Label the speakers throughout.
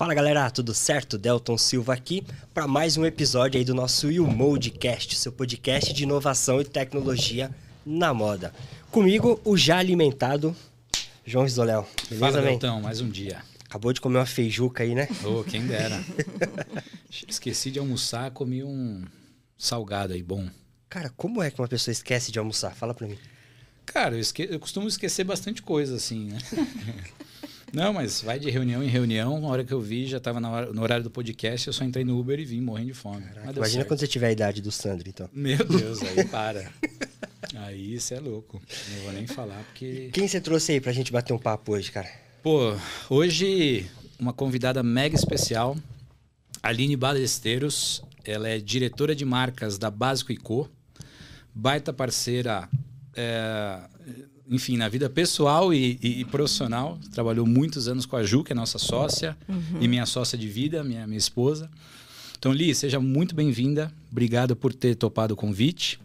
Speaker 1: Fala galera, tudo certo? Delton Silva aqui para mais um episódio aí do nosso Modecast, seu podcast de inovação e tecnologia na moda. Comigo, o já alimentado João Risoléu.
Speaker 2: Beleza, Fala, Delton, mais um dia.
Speaker 1: Acabou de comer uma feijuca aí, né?
Speaker 2: Oh, quem dera. Esqueci de almoçar, comi um salgado aí, bom.
Speaker 1: Cara, como é que uma pessoa esquece de almoçar? Fala pra mim.
Speaker 2: Cara, eu, esque... eu costumo esquecer bastante coisa, assim, né? Não, mas vai de reunião em reunião. Na hora que eu vi, já estava no horário do podcast, eu só entrei no Uber e vim morrendo de fome.
Speaker 1: imagina certo. quando você tiver a idade do Sandro, então.
Speaker 2: Meu Deus, aí para. aí você é louco. Não vou nem falar, porque.
Speaker 1: Quem você trouxe aí pra gente bater um papo hoje, cara?
Speaker 2: Pô, hoje uma convidada mega especial, Aline Balesteiros. Ela é diretora de marcas da Básico e Co. Baita parceira. É, enfim, na vida pessoal e, e, e, profissional. Trabalhou muitos anos com a Ju, que é nossa sócia uhum. e minha sócia de vida, minha, minha esposa. Então, Li, seja muito bem-vinda. Obrigado por ter topado o convite.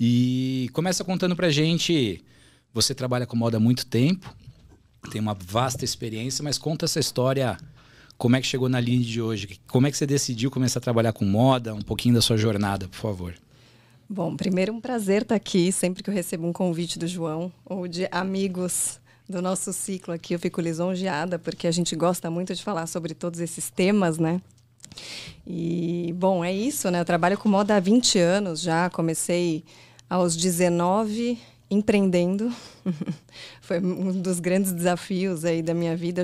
Speaker 2: E começa contando pra gente. Você trabalha com moda há muito tempo, tem uma vasta experiência, mas conta essa história. Como é que chegou na linha de hoje? Como é que você decidiu começar a trabalhar com moda? Um pouquinho da sua jornada, por favor.
Speaker 3: Bom, primeiro um prazer estar aqui. Sempre que eu recebo um convite do João ou de amigos do nosso ciclo aqui, eu fico lisonjeada, porque a gente gosta muito de falar sobre todos esses temas, né? E, bom, é isso, né? Eu trabalho com moda há 20 anos já. Comecei aos 19 empreendendo. Foi um dos grandes desafios aí da minha vida.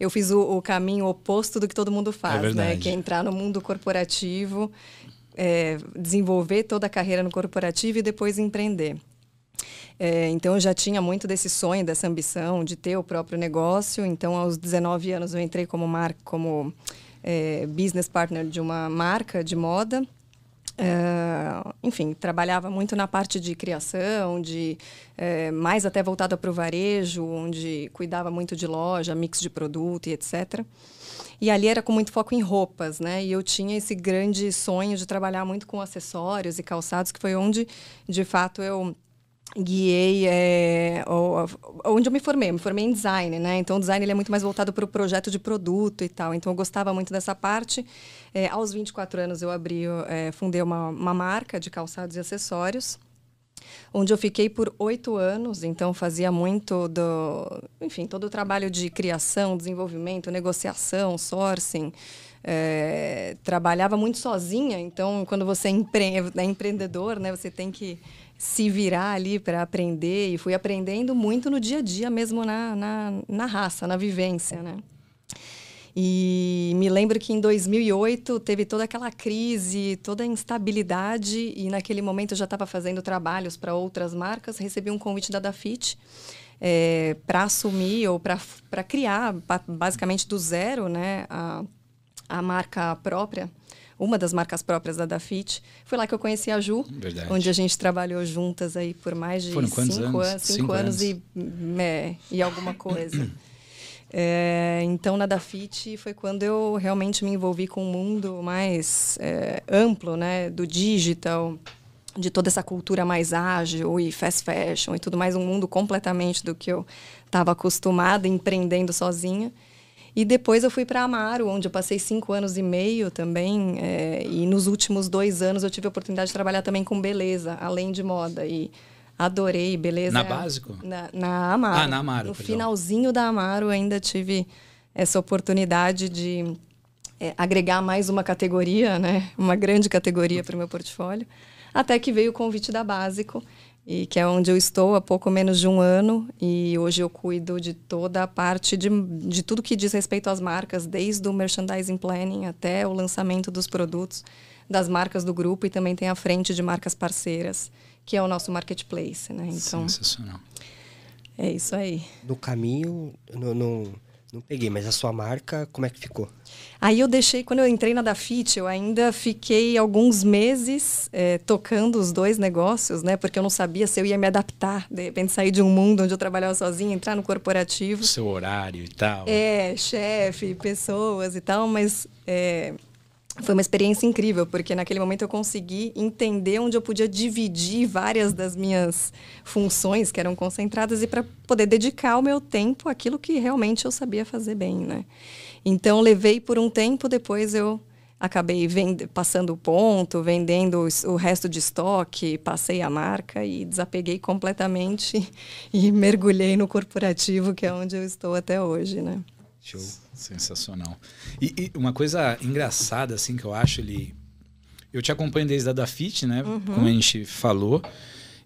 Speaker 3: Eu fiz o, o caminho oposto do que todo mundo faz, é né? Que é entrar no mundo corporativo é, desenvolver toda a carreira no corporativo e depois empreender. É, então eu já tinha muito desse sonho, dessa ambição de ter o próprio negócio. Então aos 19 anos eu entrei como marca, como é, business partner de uma marca de moda. É, enfim, trabalhava muito na parte de criação, de é, mais até voltada para o varejo, onde cuidava muito de loja, mix de produto e etc. E ali era com muito foco em roupas, né? E eu tinha esse grande sonho de trabalhar muito com acessórios e calçados, que foi onde, de fato, eu guiei é, onde eu me formei. Eu me formei em design, né? Então, o design ele é muito mais voltado para o projeto de produto e tal. Então, eu gostava muito dessa parte. É, aos 24 anos, eu abri, é, fundei uma, uma marca de calçados e acessórios onde eu fiquei por oito anos, então fazia muito do, enfim, todo o trabalho de criação, desenvolvimento, negociação, sourcing. É, trabalhava muito sozinha, então quando você empre é empreendedor, né, você tem que se virar ali para aprender e fui aprendendo muito no dia a dia mesmo na, na, na raça, na vivência, né? E me lembro que em 2008 teve toda aquela crise, toda a instabilidade, e naquele momento eu já estava fazendo trabalhos para outras marcas. Recebi um convite da Dafit é, para assumir ou para criar, basicamente do zero, né, a, a marca própria uma das marcas próprias da Dafit. Foi lá que eu conheci a Ju, Verdade. onde a gente trabalhou juntas aí por mais de cinco
Speaker 2: anos?
Speaker 3: Cinco, cinco anos, anos, e, é, e alguma coisa. É, então, na Dafit foi quando eu realmente me envolvi com um mundo mais é, amplo, né, do digital, de toda essa cultura mais ágil e fast fashion e tudo mais, um mundo completamente do que eu estava acostumada empreendendo sozinha. E depois eu fui para Amaro, onde eu passei cinco anos e meio também. É, e nos últimos dois anos eu tive a oportunidade de trabalhar também com beleza, além de moda. E Adorei, beleza.
Speaker 2: Na Básico?
Speaker 3: Na, na Amaro.
Speaker 2: Ah, na Amaro.
Speaker 3: No
Speaker 2: perdão.
Speaker 3: finalzinho da Amaro ainda tive essa oportunidade de é, agregar mais uma categoria, né? Uma grande categoria para o meu portfólio. Até que veio o convite da Básico, e que é onde eu estou há pouco menos de um ano. E hoje eu cuido de toda a parte de, de tudo que diz respeito às marcas, desde o merchandising planning até o lançamento dos produtos das marcas do grupo e também tem a frente de marcas parceiras que é o nosso marketplace, né?
Speaker 2: Então, Sensacional.
Speaker 3: É isso aí.
Speaker 1: No caminho, não, não, não peguei, mas a sua marca, como é que ficou?
Speaker 3: Aí eu deixei, quando eu entrei na Dafit, eu ainda fiquei alguns meses é, tocando os dois negócios, né? Porque eu não sabia se eu ia me adaptar, de repente sair de um mundo onde eu trabalhava sozinha, entrar no corporativo.
Speaker 2: Seu horário e tal.
Speaker 3: É, chefe, pessoas e tal, mas é, foi uma experiência incrível, porque naquele momento eu consegui entender onde eu podia dividir várias das minhas funções que eram concentradas e para poder dedicar o meu tempo àquilo que realmente eu sabia fazer bem, né? Então levei por um tempo, depois eu acabei passando o ponto, vendendo o resto de estoque, passei a marca e desapeguei completamente e mergulhei no corporativo, que é onde eu estou até hoje, né?
Speaker 2: Show. Sensacional. E, e, uma coisa engraçada, assim, que eu acho, ele. Eu te acompanho desde a da Fit, né? Uhum. Como a gente falou.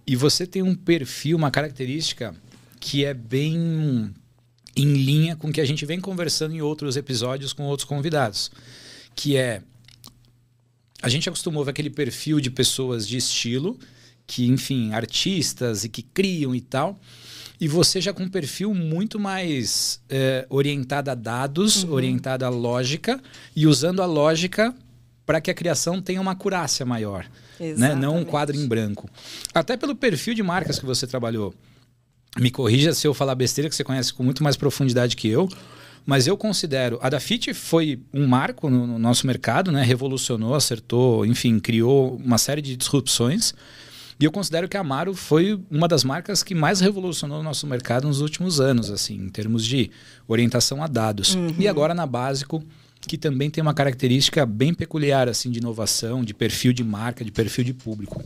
Speaker 2: E você tem um perfil, uma característica que é bem em linha com o que a gente vem conversando em outros episódios com outros convidados. Que é. A gente acostumou ver aquele perfil de pessoas de estilo, que, enfim, artistas e que criam e tal. E você já com um perfil muito mais é, orientado a dados, uhum. orientado à lógica e usando a lógica para que a criação tenha uma acurácia maior. Né? Não um quadro em branco. Até pelo perfil de marcas que você trabalhou. Me corrija se eu falar besteira, que você conhece com muito mais profundidade que eu. Mas eu considero. A Dafit foi um marco no, no nosso mercado, né? revolucionou, acertou, enfim, criou uma série de disrupções. E eu considero que a Amaro foi uma das marcas que mais revolucionou o nosso mercado nos últimos anos, assim, em termos de orientação a dados. Uhum. E agora na Básico, que também tem uma característica bem peculiar assim de inovação, de perfil de marca, de perfil de público.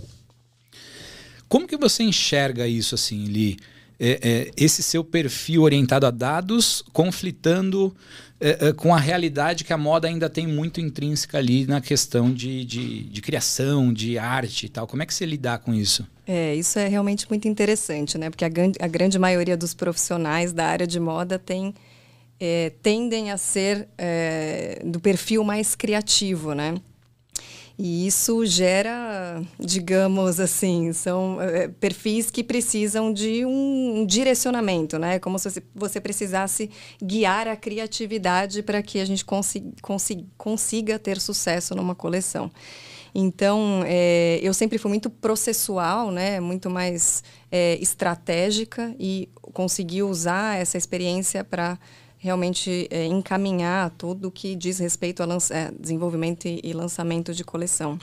Speaker 2: Como que você enxerga isso assim, Li? É, é, esse seu perfil orientado a dados conflitando é, é, com a realidade que a moda ainda tem muito intrínseca ali na questão de, de, de, criação, de arte e tal. Como é que você lidar com isso?
Speaker 3: É, isso é realmente muito interessante, né? Porque a, a grande maioria dos profissionais da área de moda tem, é, tendem a ser é, do perfil mais criativo, né? E isso gera, digamos assim, são é, perfis que precisam de um direcionamento, né? Como se você precisasse guiar a criatividade para que a gente consiga, consiga, consiga ter sucesso numa coleção. Então, é, eu sempre fui muito processual, né? Muito mais é, estratégica e consegui usar essa experiência para realmente é, encaminhar tudo que diz respeito a é, desenvolvimento e, lançamento de coleção.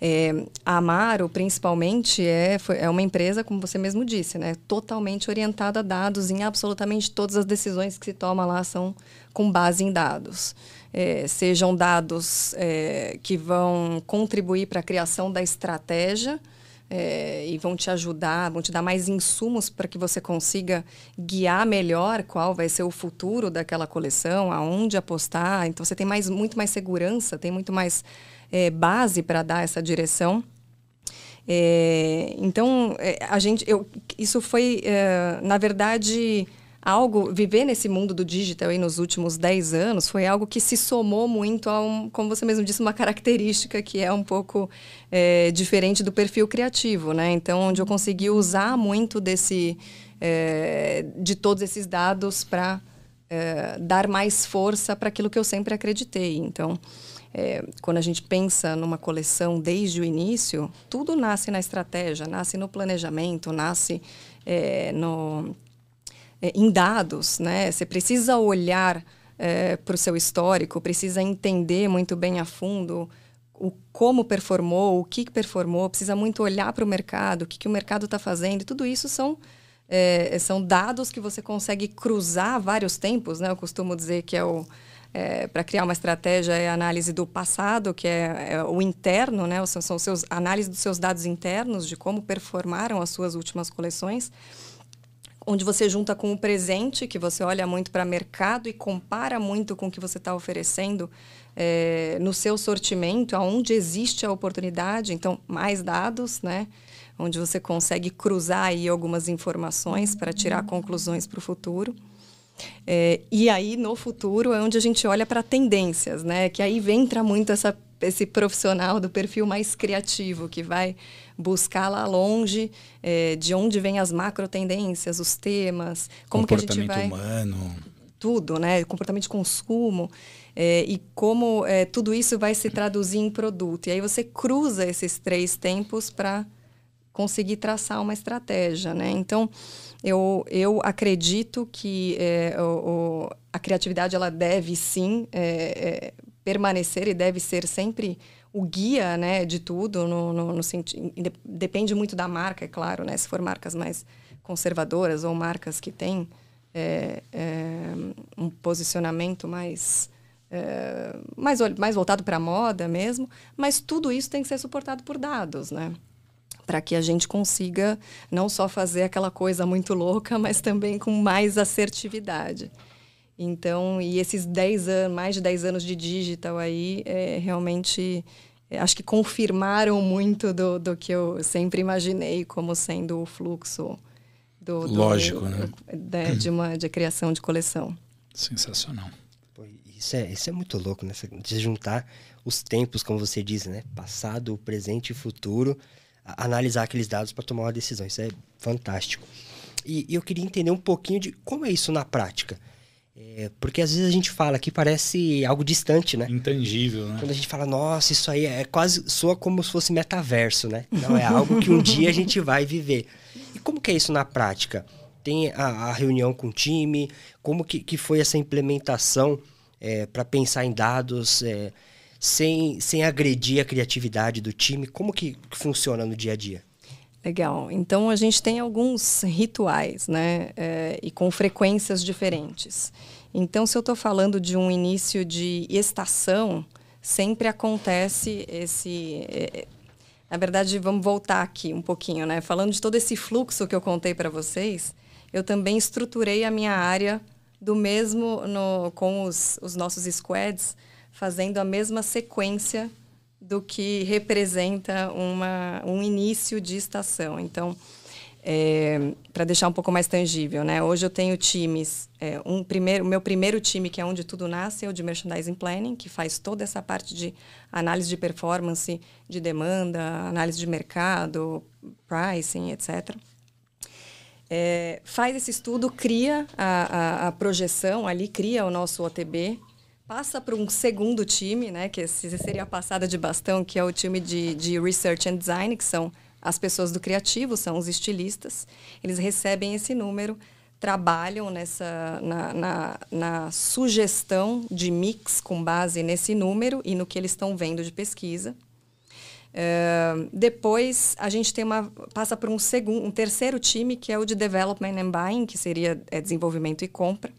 Speaker 3: É, a Amaro, principalmente, é, foi, é uma empresa, como você mesmo disse, né, totalmente orientada a dados. Em absolutamente todas as decisões que se toma lá são com base em dados. É, sejam dados é, que vão contribuir para a criação da estratégia, é, e vão te ajudar, vão te dar mais insumos para que você consiga guiar melhor qual vai ser o futuro daquela coleção, aonde apostar. Então você tem mais, muito mais segurança, tem muito mais é, base para dar essa direção. É, então é, a gente, eu, isso foi é, na verdade algo, viver nesse mundo do digital aí nos últimos 10 anos foi algo que se somou muito a, um, como você mesmo disse, uma característica que é um pouco é, diferente do perfil criativo, né? Então, onde eu consegui usar muito desse, é, de todos esses dados para é, dar mais força para aquilo que eu sempre acreditei. Então, é, quando a gente pensa numa coleção desde o início, tudo nasce na estratégia, nasce no planejamento, nasce é, no é, em dados, né? Você precisa olhar é, para o seu histórico, precisa entender muito bem a fundo o como performou, o que performou, precisa muito olhar para o mercado, o que, que o mercado está fazendo. E tudo isso são, é, são dados que você consegue cruzar vários tempos, né? Eu costumo dizer que é o é, para criar uma estratégia é a análise do passado, que é, é o interno, né? São, são seus análise dos seus dados internos de como performaram as suas últimas coleções onde você junta com o presente, que você olha muito para mercado e compara muito com o que você está oferecendo é, no seu sortimento, aonde existe a oportunidade, então mais dados, né? Onde você consegue cruzar aí algumas informações para tirar conclusões para o futuro. É, e aí, no futuro, é onde a gente olha para tendências, né? Que aí entra muito essa, esse profissional do perfil mais criativo, que vai buscar lá longe é, de onde vêm as macro tendências, os temas, como que a gente vai...
Speaker 2: humano.
Speaker 3: Tudo, né? Comportamento de consumo. É, e como é, tudo isso vai se traduzir em produto. E aí você cruza esses três tempos para conseguir traçar uma estratégia, né? Então, eu, eu acredito que é, o, o, a criatividade ela deve sim é, é, permanecer e deve ser sempre o guia né, de tudo, no, no, no depende muito da marca, é claro, né? Se for marcas mais conservadoras ou marcas que têm é, é, um posicionamento mais, é, mais, mais voltado para a moda mesmo, mas tudo isso tem que ser suportado por dados, né? Para que a gente consiga não só fazer aquela coisa muito louca, mas também com mais assertividade. Então, e esses 10 anos, mais de 10 anos de digital aí, é, realmente é, acho que confirmaram muito do, do que eu sempre imaginei como sendo o fluxo do, do
Speaker 2: lógico, né?
Speaker 3: De, de, uma de criação de coleção.
Speaker 2: Sensacional.
Speaker 1: Pô, isso é isso é muito louco, né? De juntar os tempos, como você diz, né? Passado, presente e futuro, analisar aqueles dados para tomar uma decisão. Isso é fantástico. E, e eu queria entender um pouquinho de como é isso na prática. É, porque às vezes a gente fala que parece algo distante, né?
Speaker 2: Intangível, né?
Speaker 1: Quando a gente fala, nossa, isso aí é quase soa como se fosse metaverso, né? Não é algo que um dia a gente vai viver. E como que é isso na prática? Tem a, a reunião com o time? Como que, que foi essa implementação é, para pensar em dados é, sem, sem agredir a criatividade do time? Como que funciona no dia a dia?
Speaker 3: Legal. Então a gente tem alguns rituais, né? É, e com frequências diferentes. Então, se eu estou falando de um início de estação, sempre acontece esse. É, na verdade, vamos voltar aqui um pouquinho, né? Falando de todo esse fluxo que eu contei para vocês, eu também estruturei a minha área do mesmo no, com os, os nossos squads, fazendo a mesma sequência do que representa uma, um início de estação. Então, é, para deixar um pouco mais tangível, né? Hoje eu tenho times, é, um primeiro, o meu primeiro time que é onde tudo nasce é o de merchandising planning, que faz toda essa parte de análise de performance, de demanda, análise de mercado, pricing, etc. É, faz esse estudo, cria a, a, a projeção ali, cria o nosso OTB, passa para um segundo time, né, que seria a passada de bastão, que é o time de, de Research and Design, que são as pessoas do criativo, são os estilistas. Eles recebem esse número, trabalham nessa na, na, na sugestão de mix com base nesse número e no que eles estão vendo de pesquisa. Uh, depois a gente tem uma passa para um segundo, um terceiro time que é o de development and buying, que seria é, desenvolvimento e compra,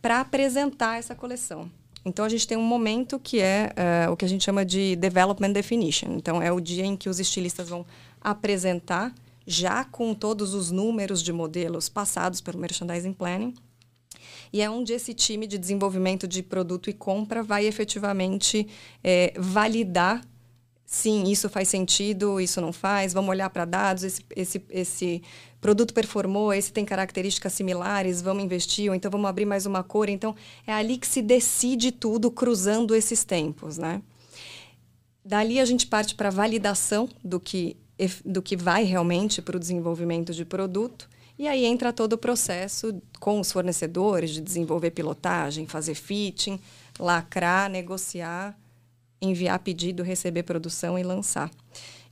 Speaker 3: para apresentar essa coleção. Então, a gente tem um momento que é uh, o que a gente chama de Development Definition. Então, é o dia em que os estilistas vão apresentar, já com todos os números de modelos passados pelo Merchandising Planning. E é onde esse time de desenvolvimento de produto e compra vai efetivamente é, validar sim, isso faz sentido, isso não faz, vamos olhar para dados, esse, esse, esse produto performou, esse tem características similares, vamos investir, ou então vamos abrir mais uma cor. Então, é ali que se decide tudo cruzando esses tempos, né? Dali a gente parte para a validação do que, do que vai realmente para o desenvolvimento de produto. E aí entra todo o processo com os fornecedores de desenvolver pilotagem, fazer fitting, lacrar, negociar enviar pedido, receber produção e lançar.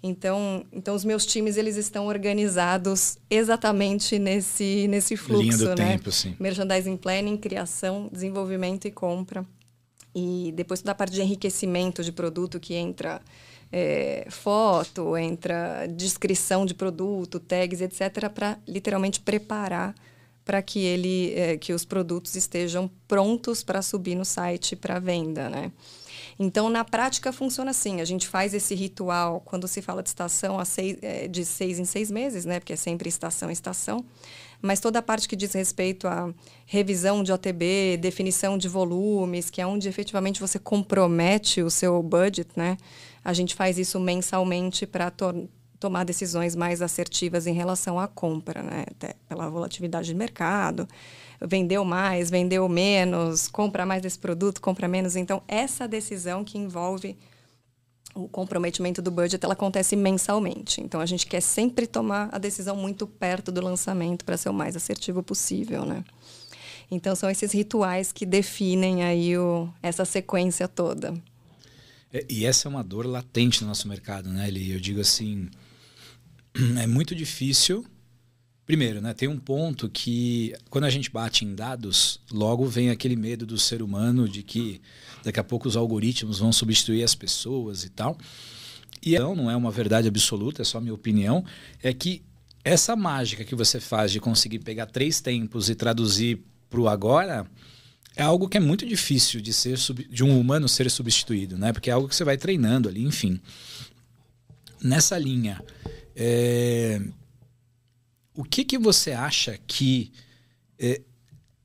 Speaker 3: Então, então os meus times eles estão organizados exatamente nesse nesse fluxo, Linha do né?
Speaker 2: tempo, sim.
Speaker 3: Merchandising planning, criação, desenvolvimento e compra. E depois toda a parte de enriquecimento de produto que entra é, foto, entra descrição de produto, tags, etc, para literalmente preparar para que ele é, que os produtos estejam prontos para subir no site para venda, né? Então, na prática, funciona assim. A gente faz esse ritual quando se fala de estação seis, é, de seis em seis meses, né? Porque é sempre estação em estação. Mas toda a parte que diz respeito à revisão de OTB, definição de volumes, que é onde efetivamente você compromete o seu budget, né? A gente faz isso mensalmente para to tomar decisões mais assertivas em relação à compra, né? Até pela volatilidade de mercado vendeu mais, vendeu menos, compra mais desse produto, compra menos. Então, essa decisão que envolve o comprometimento do budget, ela acontece mensalmente. Então, a gente quer sempre tomar a decisão muito perto do lançamento para ser o mais assertivo possível, né? Então, são esses rituais que definem aí o, essa sequência toda.
Speaker 2: É, e essa é uma dor latente no nosso mercado, né, Eli? Eu digo assim, é muito difícil Primeiro, né, tem um ponto que quando a gente bate em dados, logo vem aquele medo do ser humano de que daqui a pouco os algoritmos vão substituir as pessoas e tal. E não, não é uma verdade absoluta, é só minha opinião, é que essa mágica que você faz de conseguir pegar três tempos e traduzir para o agora é algo que é muito difícil de ser de um humano ser substituído, né? Porque é algo que você vai treinando ali, enfim. Nessa linha, é, o que, que você acha que é,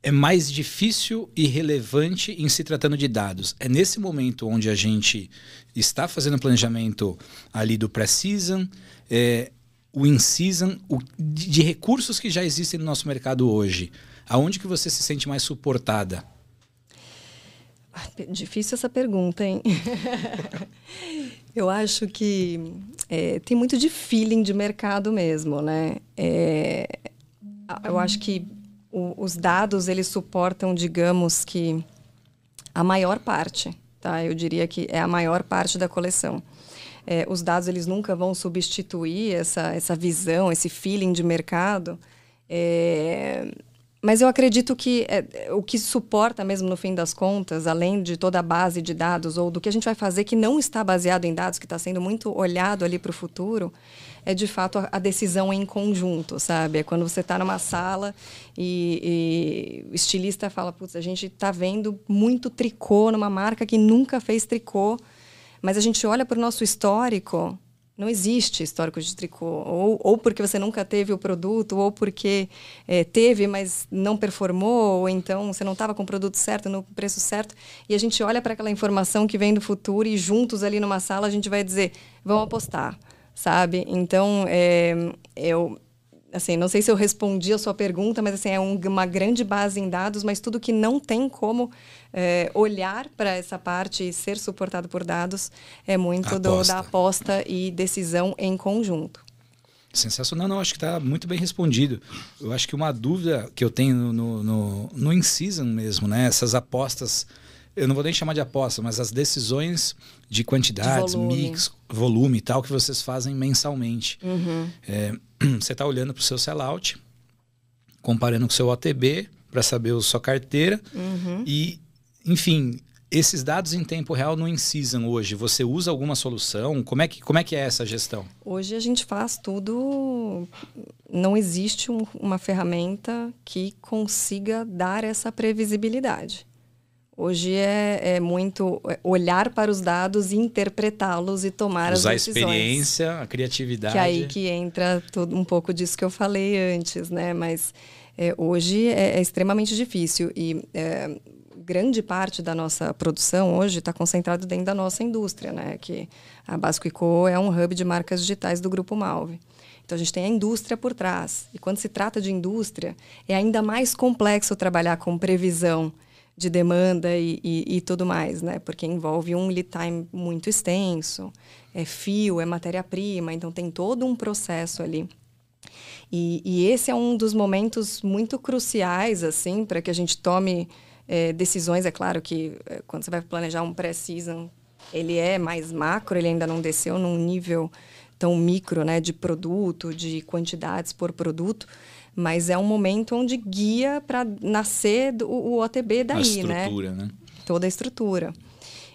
Speaker 2: é mais difícil e relevante em se tratando de dados? É nesse momento onde a gente está fazendo planejamento ali do pré-season, é, o in-season, de, de recursos que já existem no nosso mercado hoje. Aonde que você se sente mais suportada?
Speaker 3: Difícil essa pergunta, hein? Eu acho que é, tem muito de feeling de mercado mesmo, né? É, eu acho que o, os dados, eles suportam, digamos que, a maior parte, tá? Eu diria que é a maior parte da coleção. É, os dados, eles nunca vão substituir essa, essa visão, esse feeling de mercado. É, mas eu acredito que é, o que suporta mesmo no fim das contas, além de toda a base de dados ou do que a gente vai fazer que não está baseado em dados, que está sendo muito olhado ali para o futuro, é de fato a, a, decisão em conjunto, sabe? É quando você está numa sala e, e, o estilista fala, putz, a gente está vendo muito tricô numa marca que nunca fez tricô, mas a gente olha para o nosso histórico não existe histórico de tricô. Ou, ou porque você nunca teve o produto, ou porque é, teve, mas não performou, ou então você não estava com o produto certo, no preço certo. E a gente olha para aquela informação que vem do futuro e juntos ali numa sala a gente vai dizer, vamos apostar, sabe? Então, é, eu assim, não sei se eu respondi a sua pergunta, mas assim, é um, uma grande base em dados, mas tudo que não tem como é, olhar para essa parte e ser suportado por dados é muito do, da aposta e decisão em conjunto.
Speaker 2: Sensacional, não, acho que está muito bem respondido. Eu acho que uma dúvida que eu tenho no, no, no, no in-season mesmo, né? Essas apostas eu não vou nem chamar de aposta, mas as decisões de quantidades, de volume. mix, volume e tal que vocês fazem mensalmente. Uhum. É, você está olhando para o seu sellout, comparando com o seu OTB para saber a sua carteira uhum. e, enfim, esses dados em tempo real no InSeason hoje, você usa alguma solução? Como é que, como é, que é essa gestão?
Speaker 3: Hoje a gente faz tudo. Não existe um, uma ferramenta que consiga dar essa previsibilidade. Hoje é, é, muito olhar para os dados, interpretá-los e tomar
Speaker 2: Usar
Speaker 3: as decisões.
Speaker 2: Usar a experiência, a criatividade.
Speaker 3: Que é aí que entra tudo, um pouco disso que eu falei antes, né? Mas é, hoje é, é, extremamente difícil e é, grande parte da nossa produção hoje está concentrada dentro da nossa indústria, né? Que a Basco Co é um hub de marcas digitais do Grupo Malve. Então a gente tem a indústria por trás. E quando se trata de indústria, é ainda mais complexo trabalhar com previsão de demanda e, e, e, tudo mais, né? Porque envolve um lead time muito extenso, é fio, é matéria-prima, então tem todo um processo ali. E, e, esse é um dos momentos muito cruciais, assim, para que a gente tome é, decisões. É claro que é, quando você vai planejar um pré-season, ele é mais macro, ele ainda não desceu num nível tão micro, né, de produto, de quantidades por produto, mas é um momento onde guia para nascer do, o OTB daí,
Speaker 2: a
Speaker 3: né?
Speaker 2: estrutura, né?
Speaker 3: Toda a estrutura.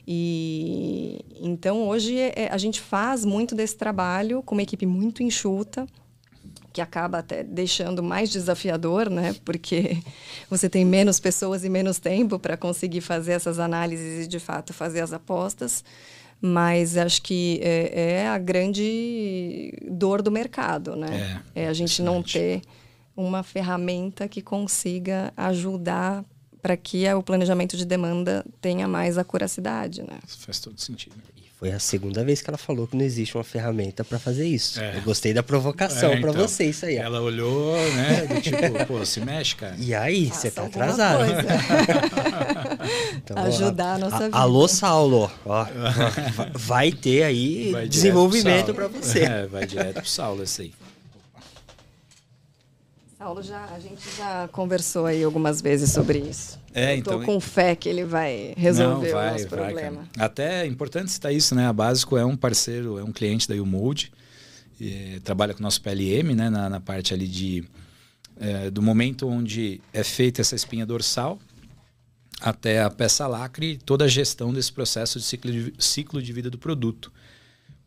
Speaker 3: E então hoje é, a gente faz muito desse trabalho com uma equipe muito enxuta, que acaba até deixando mais desafiador, né? Porque você tem menos pessoas e menos tempo para conseguir fazer essas análises e de fato fazer as apostas. Mas acho que é, é a grande dor do mercado, né? É, é a gente não ter uma ferramenta que consiga ajudar para que o planejamento de demanda tenha mais acuracidade, né?
Speaker 2: Faz todo sentido.
Speaker 1: E foi a segunda vez que ela falou que não existe uma ferramenta para fazer isso. É. Eu gostei da provocação é, então, para você isso aí.
Speaker 2: Ela olhou, né, do tipo, pô, se mexe, cara.
Speaker 1: E aí, você tá atrasado.
Speaker 3: então, Ajudar ó, a nossa vida.
Speaker 1: Alô, Saulo, ó, vai ter aí vai desenvolvimento para você.
Speaker 2: É, vai direto pro Saulo esse aí.
Speaker 3: Paulo, já, a gente já conversou aí algumas vezes sobre isso. É, Estou então, com fé que ele vai resolver não, vai, o nosso problema.
Speaker 2: Vai, Até é importante citar isso, né? A Básico é um parceiro, é um cliente da Umold, trabalha com o nosso PLM, né? Na, na parte ali de é, do momento onde é feita essa espinha dorsal até a peça lacre, toda a gestão desse processo de ciclo de, ciclo de vida do produto,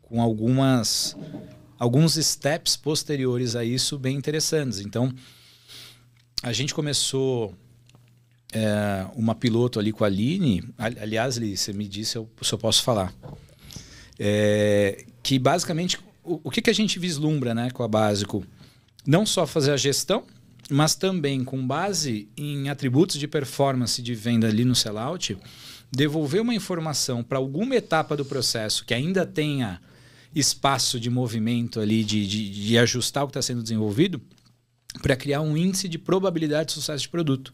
Speaker 2: com algumas alguns steps posteriores a isso bem interessantes. Então, a gente começou é, uma piloto ali com a Aline. Aliás, Li, você me disse eu, se eu posso falar. É, que basicamente, o, o que, que a gente vislumbra né, com a Básico? Não só fazer a gestão, mas também com base em atributos de performance de venda ali no sellout, devolver uma informação para alguma etapa do processo que ainda tenha espaço de movimento ali, de, de, de ajustar o que está sendo desenvolvido, para criar um índice de probabilidade de sucesso de produto.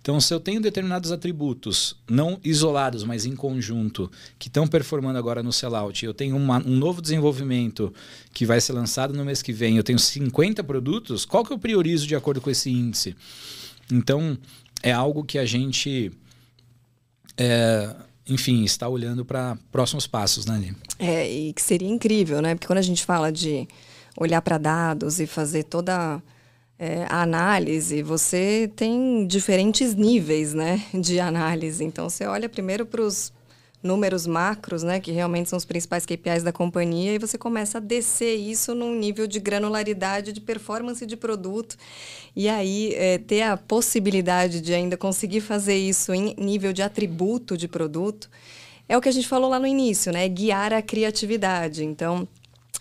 Speaker 2: Então, se eu tenho determinados atributos, não isolados, mas em conjunto, que estão performando agora no sellout, eu tenho uma, um novo desenvolvimento que vai ser lançado no mês que vem, eu tenho 50 produtos, qual que eu priorizo de acordo com esse índice? Então, é algo que a gente, é, enfim, está olhando para próximos passos, né, Aline?
Speaker 3: É, e que seria incrível, né? Porque quando a gente fala de olhar para dados e fazer toda é, a análise, você tem diferentes níveis né, de análise. Então, você olha primeiro para os números macros, né, que realmente são os principais KPIs da companhia, e você começa a descer isso num nível de granularidade, de performance de produto, e aí é, ter a possibilidade de ainda conseguir fazer isso em nível de atributo de produto, é o que a gente falou lá no início, né, guiar a criatividade. Então,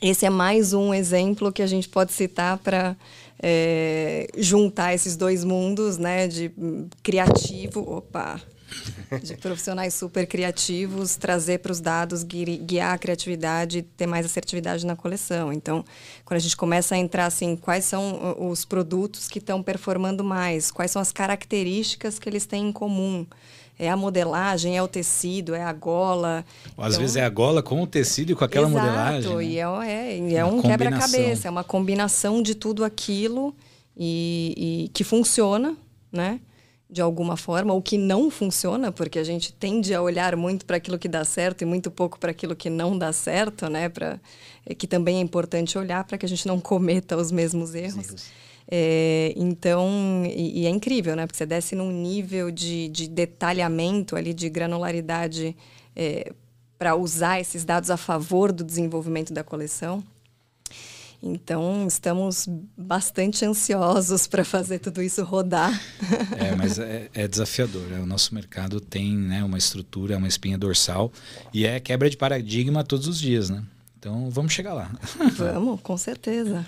Speaker 3: esse é mais um exemplo que a gente pode citar para é, juntar esses dois mundos, né, de criativo, opa, de profissionais super criativos, trazer para os dados, guiar a criatividade, ter mais assertividade na coleção. Então, quando a gente começa a entrar assim, quais são os produtos que estão performando mais, quais são as características que eles têm em comum, é a modelagem, é o tecido, é a gola.
Speaker 2: Às então, vezes é a gola com o tecido e com aquela
Speaker 3: exato,
Speaker 2: modelagem.
Speaker 3: Né? E é, é, é um quebra-cabeça, é uma combinação de tudo aquilo e, e, que funciona, né? De alguma forma, ou que não funciona, porque a gente tende a olhar muito para aquilo que dá certo e muito pouco para aquilo que não dá certo, né? Pra, é, que também é importante olhar para que a gente não cometa os mesmos erros. erros. É, então, e, e, é incrível, né? Porque você desce num nível de, de detalhamento ali, de granularidade é, para usar esses dados a favor do desenvolvimento da coleção. Então, estamos bastante ansiosos para fazer tudo isso rodar.
Speaker 2: É, mas é, é desafiador. Né? O nosso mercado tem né, uma estrutura, uma espinha dorsal e é quebra de paradigma todos os dias, né? Então, vamos chegar lá.
Speaker 3: Vamos, com certeza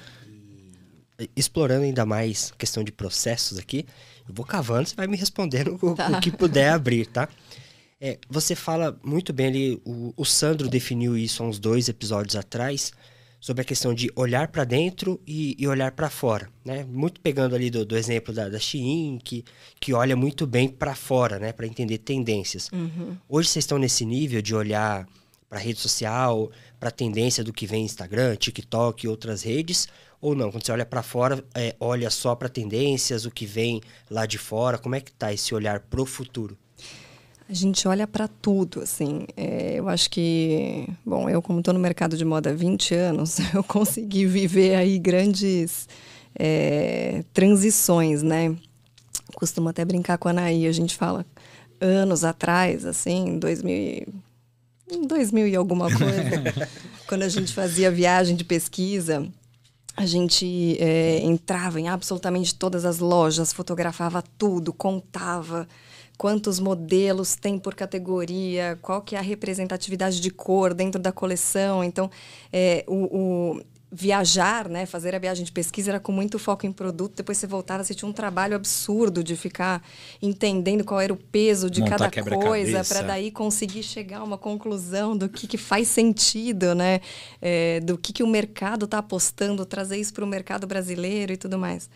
Speaker 1: explorando ainda mais questão de processos aqui, eu vou cavando, você vai me respondendo o, tá. o que puder abrir, tá? É, você fala muito bem ali, o, o, Sandro definiu isso há uns dois episódios atrás, sobre a questão de olhar para dentro e, e olhar para fora, né? Muito pegando ali do, do exemplo da, da Shein, que, que olha muito bem para fora, né? Para entender tendências. Uhum. Hoje vocês estão nesse nível de olhar para rede social, para tendência do que vem Instagram, TikTok e outras redes, ou não? Quando você olha para fora, é, olha só para tendências, o que vem lá de fora, como é que tá esse olhar pro futuro?
Speaker 3: A gente olha para tudo, assim. É, eu acho que, bom, eu como estou no mercado de moda há 20 anos, eu consegui viver aí grandes é, transições, né? Costumo até brincar com a Anaí, a gente fala anos atrás, assim, 2000 2000 e alguma coisa, quando a gente fazia viagem de pesquisa, a gente é, entrava em absolutamente todas as lojas, fotografava tudo, contava quantos modelos tem por categoria, qual que é a representatividade de cor dentro da coleção. Então, é, o, o viajar, né, fazer a viagem de pesquisa era com muito foco em produto. Depois você voltava, você tinha um trabalho absurdo de ficar entendendo qual era o peso de Montar cada coisa para daí conseguir chegar a uma conclusão do que, que faz sentido, né, é, do que, que o mercado está apostando, trazer isso para o mercado brasileiro e tudo mais.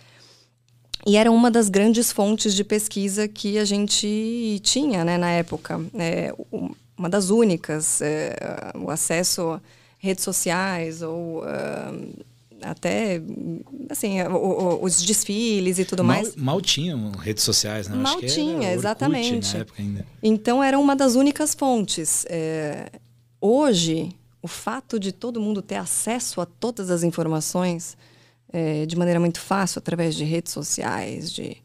Speaker 3: E era uma das grandes fontes de pesquisa que a gente tinha, né, na época. É, uma das únicas, é, o acesso redes sociais ou uh, até assim o, o, os desfiles e tudo
Speaker 2: mal,
Speaker 3: mais.
Speaker 2: mal tinham redes sociais né?
Speaker 3: Mal tinha exatamente. então era uma das únicas fontes. É, hoje o fato de todo mundo ter acesso a todas as informações é, de maneira muito fácil através de redes sociais, de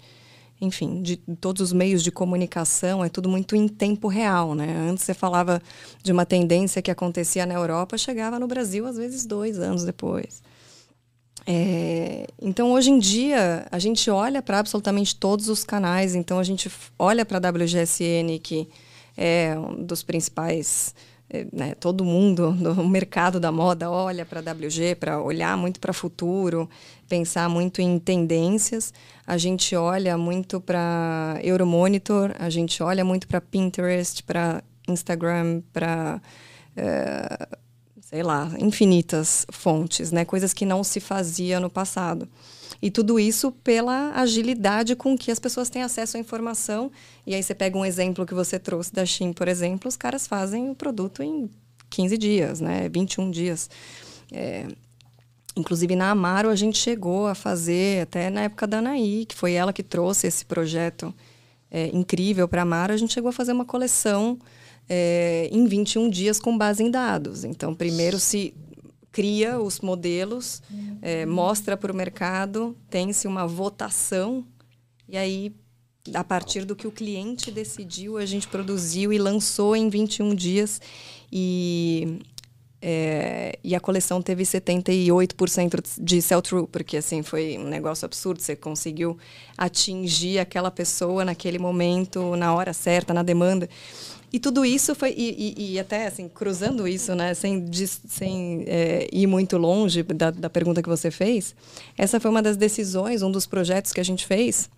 Speaker 3: enfim, de todos os meios de comunicação, é tudo muito em tempo real, né? Antes você falava de uma tendência que acontecia na Europa, chegava no Brasil às vezes dois anos depois. É, então, hoje em dia, a gente olha para absolutamente todos os canais. Então, a gente olha para a WGSN, que é um dos principais né, todo mundo no mercado da moda olha para a WG para olhar muito para o futuro, pensar muito em tendências. A gente olha muito para Euromonitor, a gente olha muito para Pinterest, para Instagram, para é, sei lá, infinitas fontes, né, coisas que não se fazia no passado. E tudo isso pela agilidade com que as pessoas têm acesso à informação. E aí você pega um exemplo que você trouxe da Shein, por exemplo, os caras fazem o produto em 15 dias, né? 21 dias. É, inclusive na Amaro a gente chegou a fazer, até na época da Anaí, que foi ela que trouxe esse projeto é, incrível para a Amaro, a gente chegou a fazer uma coleção é, em 21 dias com base em dados. Então, primeiro se cria os modelos, é, mostra para o mercado, tem-se uma votação, e aí, a partir do que o cliente decidiu, a gente produziu e lançou em 21 dias. E, é, e a coleção teve 78% de sell-through, porque assim foi um negócio absurdo. Você conseguiu atingir aquela pessoa naquele momento, na hora certa, na demanda. E tudo isso foi, e, e, e, até assim, cruzando isso, né, sem, sem é, ir muito longe da, da pergunta que você fez, essa foi uma das decisões, um dos projetos que a gente fez,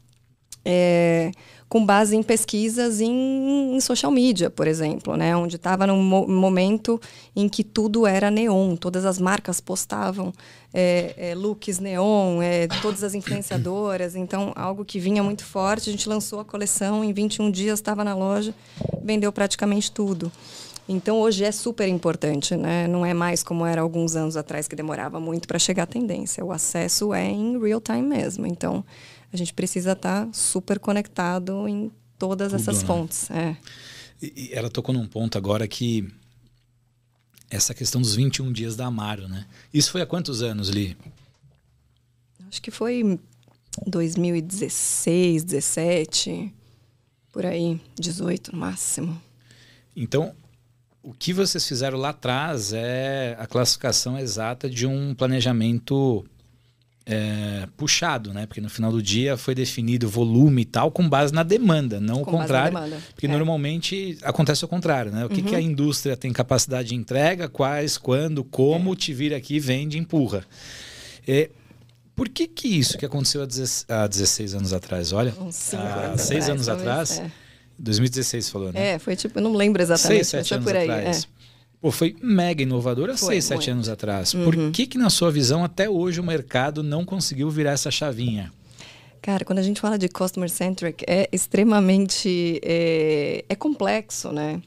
Speaker 3: é, com base em pesquisas em, em, social media, por exemplo, né? onde estava num mo momento em que tudo era neon, todas as marcas postavam é, é, looks neon, é, todas as influenciadoras, então algo que vinha muito forte. A gente lançou a coleção, em 21 dias estava na loja, vendeu praticamente tudo. Então hoje é super importante, né? Não é mais como era alguns anos atrás que demorava muito para chegar à tendência. O acesso é em real time mesmo. Então a gente precisa estar tá super conectado em todas Tudo, essas né? fontes. É.
Speaker 2: E ela tocou num ponto agora que essa questão dos 21 dias da Amaro, né? Isso foi há quantos anos, Li?
Speaker 3: Acho que foi 2016, 17, por aí, 18 no máximo.
Speaker 2: Então, o que vocês fizeram lá atrás é a classificação exata de um planejamento é, puxado, né? Porque no final do dia foi definido volume e tal com base na demanda, não com o contrário. Porque é. normalmente acontece o contrário, né? O que, uhum. que, a uhum. indústria tem capacidade de entrega, quais, quando, como, é. te vira aqui, vende, empurra. É, por que que isso que aconteceu há 16 anos atrás? Olha, há 6 anos atrás, 2016 é. falou, né?
Speaker 3: É, foi tipo, eu não lembro exatamente, 6, 7 anos por aí. Atrás. É.
Speaker 2: Pô, foi mega inovadora há seis, sete anos atrás. Uhum. Por que, que, na sua visão, até hoje o mercado não conseguiu virar essa chavinha?
Speaker 3: Cara, quando a gente fala de customer centric, é extremamente é, é complexo, né?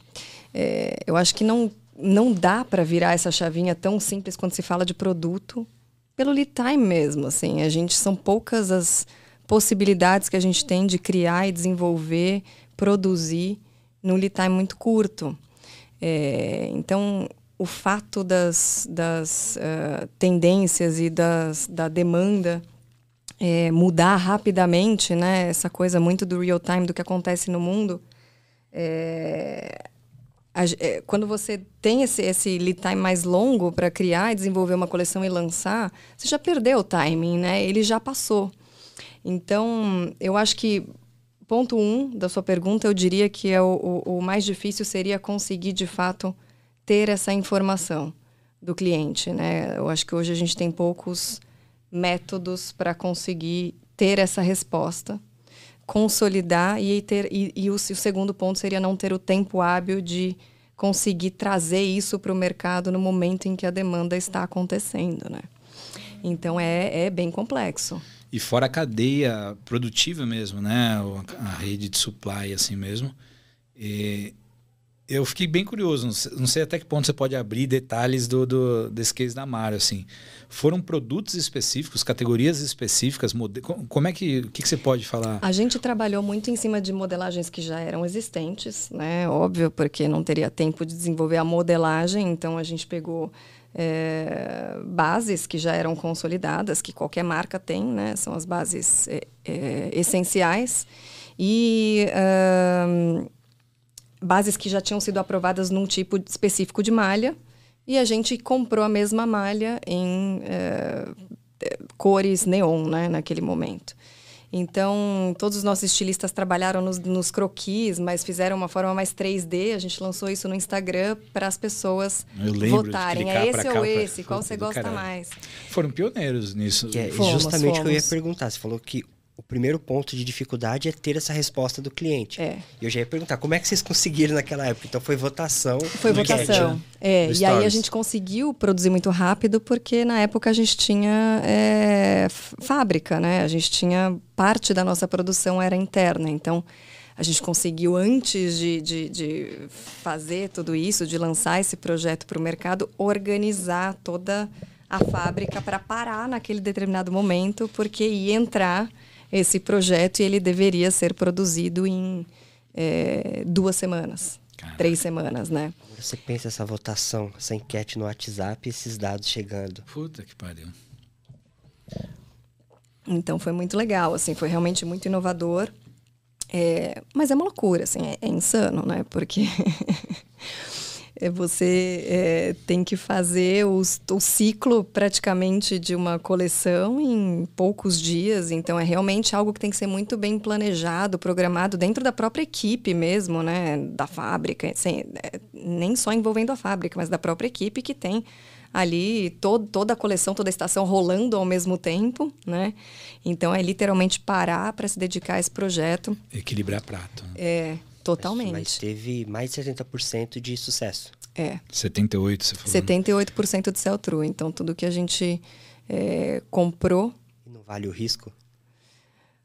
Speaker 3: É, eu acho que não, não dá para virar essa chavinha tão simples quando se fala de produto pelo lead time mesmo. Assim, a gente são poucas as possibilidades que a gente tem de criar e desenvolver, produzir num lead time muito curto. É, então, o fato das, das uh, tendências e das, da demanda é, mudar rapidamente, né? essa coisa muito do real time, do que acontece no mundo, é, a, é, quando você tem esse, esse lead time mais longo para criar e desenvolver uma coleção e lançar, você já perdeu o timing, né? ele já passou. Então, eu acho que ponto um da sua pergunta, eu diria que é o, o, o mais difícil seria conseguir, de fato, ter essa informação do cliente, né? Eu acho que hoje a gente tem poucos métodos para conseguir ter essa resposta, consolidar e ter e, e o, o, segundo ponto seria não ter o tempo hábil de conseguir trazer isso para o mercado no momento em que a demanda está acontecendo, né? Então é, é bem complexo.
Speaker 2: E fora a cadeia produtiva mesmo, né? A rede de supply, assim mesmo. E eu fiquei bem curioso, não sei até que ponto você pode abrir detalhes do, do desse case da Mara, assim. Foram produtos específicos, categorias específicas, como é que, o que, que você pode falar?
Speaker 3: A gente trabalhou muito em cima de modelagens que já eram existentes, né? Óbvio, porque não teria tempo de desenvolver a modelagem, então a gente pegou é, bases que já eram consolidadas, que qualquer marca tem, né? São as bases é, é, essenciais. E bases que já tinham sido aprovadas num tipo específico de malha. E a gente comprou a mesma malha em é, cores neon, né? Naquele momento. Então, todos os nossos estilistas trabalharam nos, nos croquis, mas fizeram uma forma mais 3D. A gente lançou isso no Instagram para as pessoas votarem. É esse ou esse? Qual você gosta caralho. mais?
Speaker 2: Foram pioneiros nisso.
Speaker 1: Que é fomos, justamente o que eu ia perguntar. Você falou que o primeiro ponto de dificuldade é ter essa resposta do cliente.
Speaker 3: É.
Speaker 1: E eu já ia perguntar, como é que vocês conseguiram naquela época? Então foi votação.
Speaker 3: Foi votação. é, e aí a gente conseguiu produzir muito rápido, porque na época a gente tinha é, fábrica, né? A gente tinha parte da nossa produção era interna. Então a gente conseguiu, antes de, de, de fazer tudo isso, de lançar esse projeto para o mercado, organizar toda a fábrica para parar naquele determinado momento, porque ia entrar esse projeto e ele deveria ser produzido em é, duas semanas, Caramba. três semanas, né?
Speaker 1: Você pensa essa votação, essa enquete no WhatsApp, esses dados chegando.
Speaker 2: Puta que pariu.
Speaker 3: Então foi muito legal, assim, foi realmente muito inovador. É, mas é uma loucura, assim, é, é insano, né? Porque você é, tem que fazer os, o ciclo praticamente de uma coleção em poucos dias. Então, é realmente algo que tem que ser muito bem planejado, programado dentro da própria equipe mesmo, né? Da fábrica. Assim, é, nem só envolvendo a fábrica, mas da própria equipe que tem ali todo, toda a coleção, toda a estação rolando ao mesmo tempo, né? Então, é literalmente parar para se dedicar a esse projeto.
Speaker 2: Equilibrar prato. Né?
Speaker 3: É. Totalmente.
Speaker 1: Mas, mas teve mais de 70% de sucesso.
Speaker 3: É.
Speaker 2: 78%, você falou.
Speaker 3: 78% de sell true. Então, tudo que a gente é, comprou.
Speaker 1: E não vale o risco?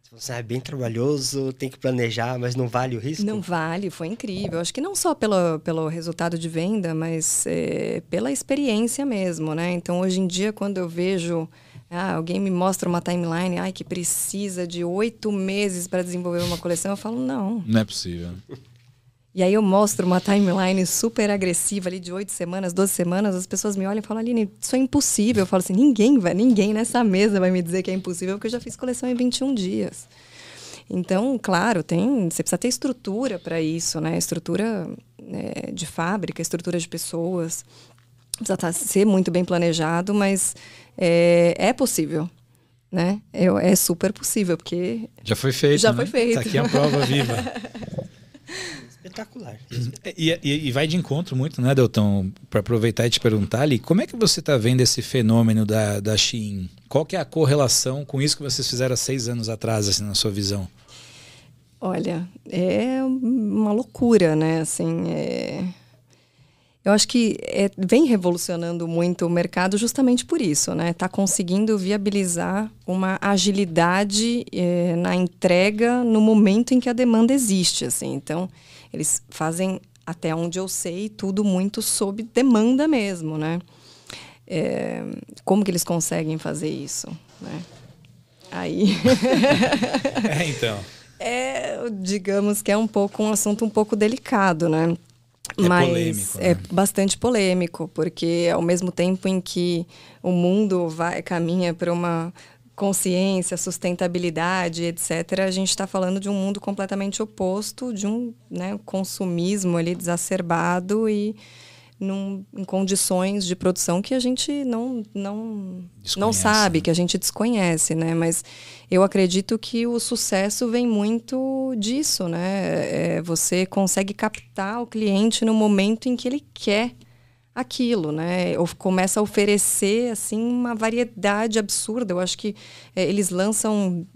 Speaker 1: Se você é bem trabalhoso, tem que planejar, mas não vale o risco?
Speaker 3: Não vale, foi incrível. Acho que não só pelo, pelo resultado de venda, mas é, pela experiência mesmo, né? Então, hoje em dia, quando eu vejo ah, alguém me mostra uma timeline, ai, que precisa de oito meses para desenvolver uma coleção, eu falo, não.
Speaker 2: Não é possível.
Speaker 3: E aí eu mostro uma timeline super agressiva ali de oito semanas, doze semanas, as pessoas me olham e falam, Aline, isso é impossível. Eu falo assim, ninguém vai, ninguém nessa mesa vai me dizer que é impossível, porque eu já fiz coleção em 21 dias. Então, claro, tem, você precisa ter estrutura para isso, né? Estrutura é, de fábrica, estrutura de pessoas. Precisa tá, ser muito bem planejado, mas é, é possível, né? É, é, super possível, porque...
Speaker 2: Já foi feito,
Speaker 3: Já
Speaker 2: né?
Speaker 3: foi feito. Tá
Speaker 2: aqui a prova viva.
Speaker 1: Espetacular.
Speaker 2: E, e, e, vai de encontro muito, né, Deltão? Para aproveitar e te perguntar ali, como é que você está vendo esse fenômeno da, da Shein? Qual que é a correlação com isso que vocês fizeram há seis anos atrás, assim, na sua visão?
Speaker 3: Olha, é uma loucura, né? Assim, é eu acho que é, vem revolucionando muito o mercado justamente por isso, né? Está conseguindo viabilizar uma agilidade é, na entrega no momento em que a demanda existe, assim. Então, eles fazem, até onde eu sei, tudo muito sob demanda mesmo, né? É, como que eles conseguem fazer isso, né? Aí...
Speaker 2: é, então...
Speaker 3: É, digamos que é um pouco um assunto um pouco delicado, né?
Speaker 2: É
Speaker 3: mas
Speaker 2: polêmico,
Speaker 3: né? é bastante polêmico, porque ao mesmo tempo em que o mundo vai caminha para uma consciência, sustentabilidade, etc., a gente está falando de um mundo completamente oposto, de um né, consumismo ali exacerbado e num, em condições de produção que a gente não, não, não sabe, né? que a gente desconhece, né? Mas eu acredito que o sucesso vem muito disso, né? É, você consegue captar o cliente no momento em que ele quer aquilo, né? Ou começa a oferecer assim uma variedade absurda. Eu acho que é, eles lançam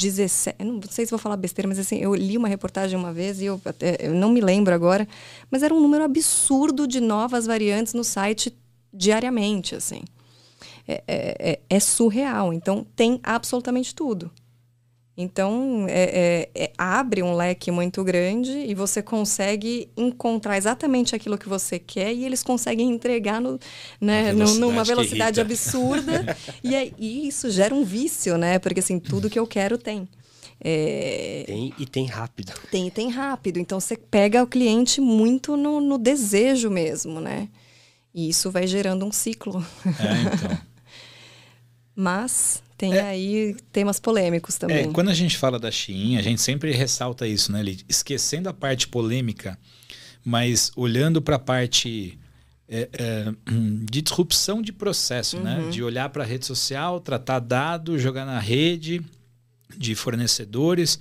Speaker 3: 17, não sei se vou falar besteira, mas assim, eu li uma reportagem uma vez e eu, eu não me lembro agora, mas era um número absurdo de novas variantes no site diariamente, assim. É, é, é, é surreal. Então, tem absolutamente tudo. Então, é, é, é, abre um leque muito grande e você consegue encontrar exatamente aquilo que você quer e eles conseguem entregar no, né, velocidade numa velocidade absurda. e, é, e, isso gera um vício, né? Porque, assim, tudo que eu quero tem.
Speaker 1: É... Tem e tem rápido.
Speaker 3: Tem e tem rápido. Então, você pega o cliente muito no, no desejo mesmo, né? E isso vai gerando um ciclo.
Speaker 2: É, então.
Speaker 3: Mas tem é, aí temas polêmicos também.
Speaker 2: É, quando a gente fala da Shein, a gente sempre ressalta isso, né, Lid? Esquecendo a parte polêmica, mas olhando para a parte é, é, de disrupção de processo, né? uhum. né? De olhar para a rede social, tratar dados, jogar na rede de fornecedores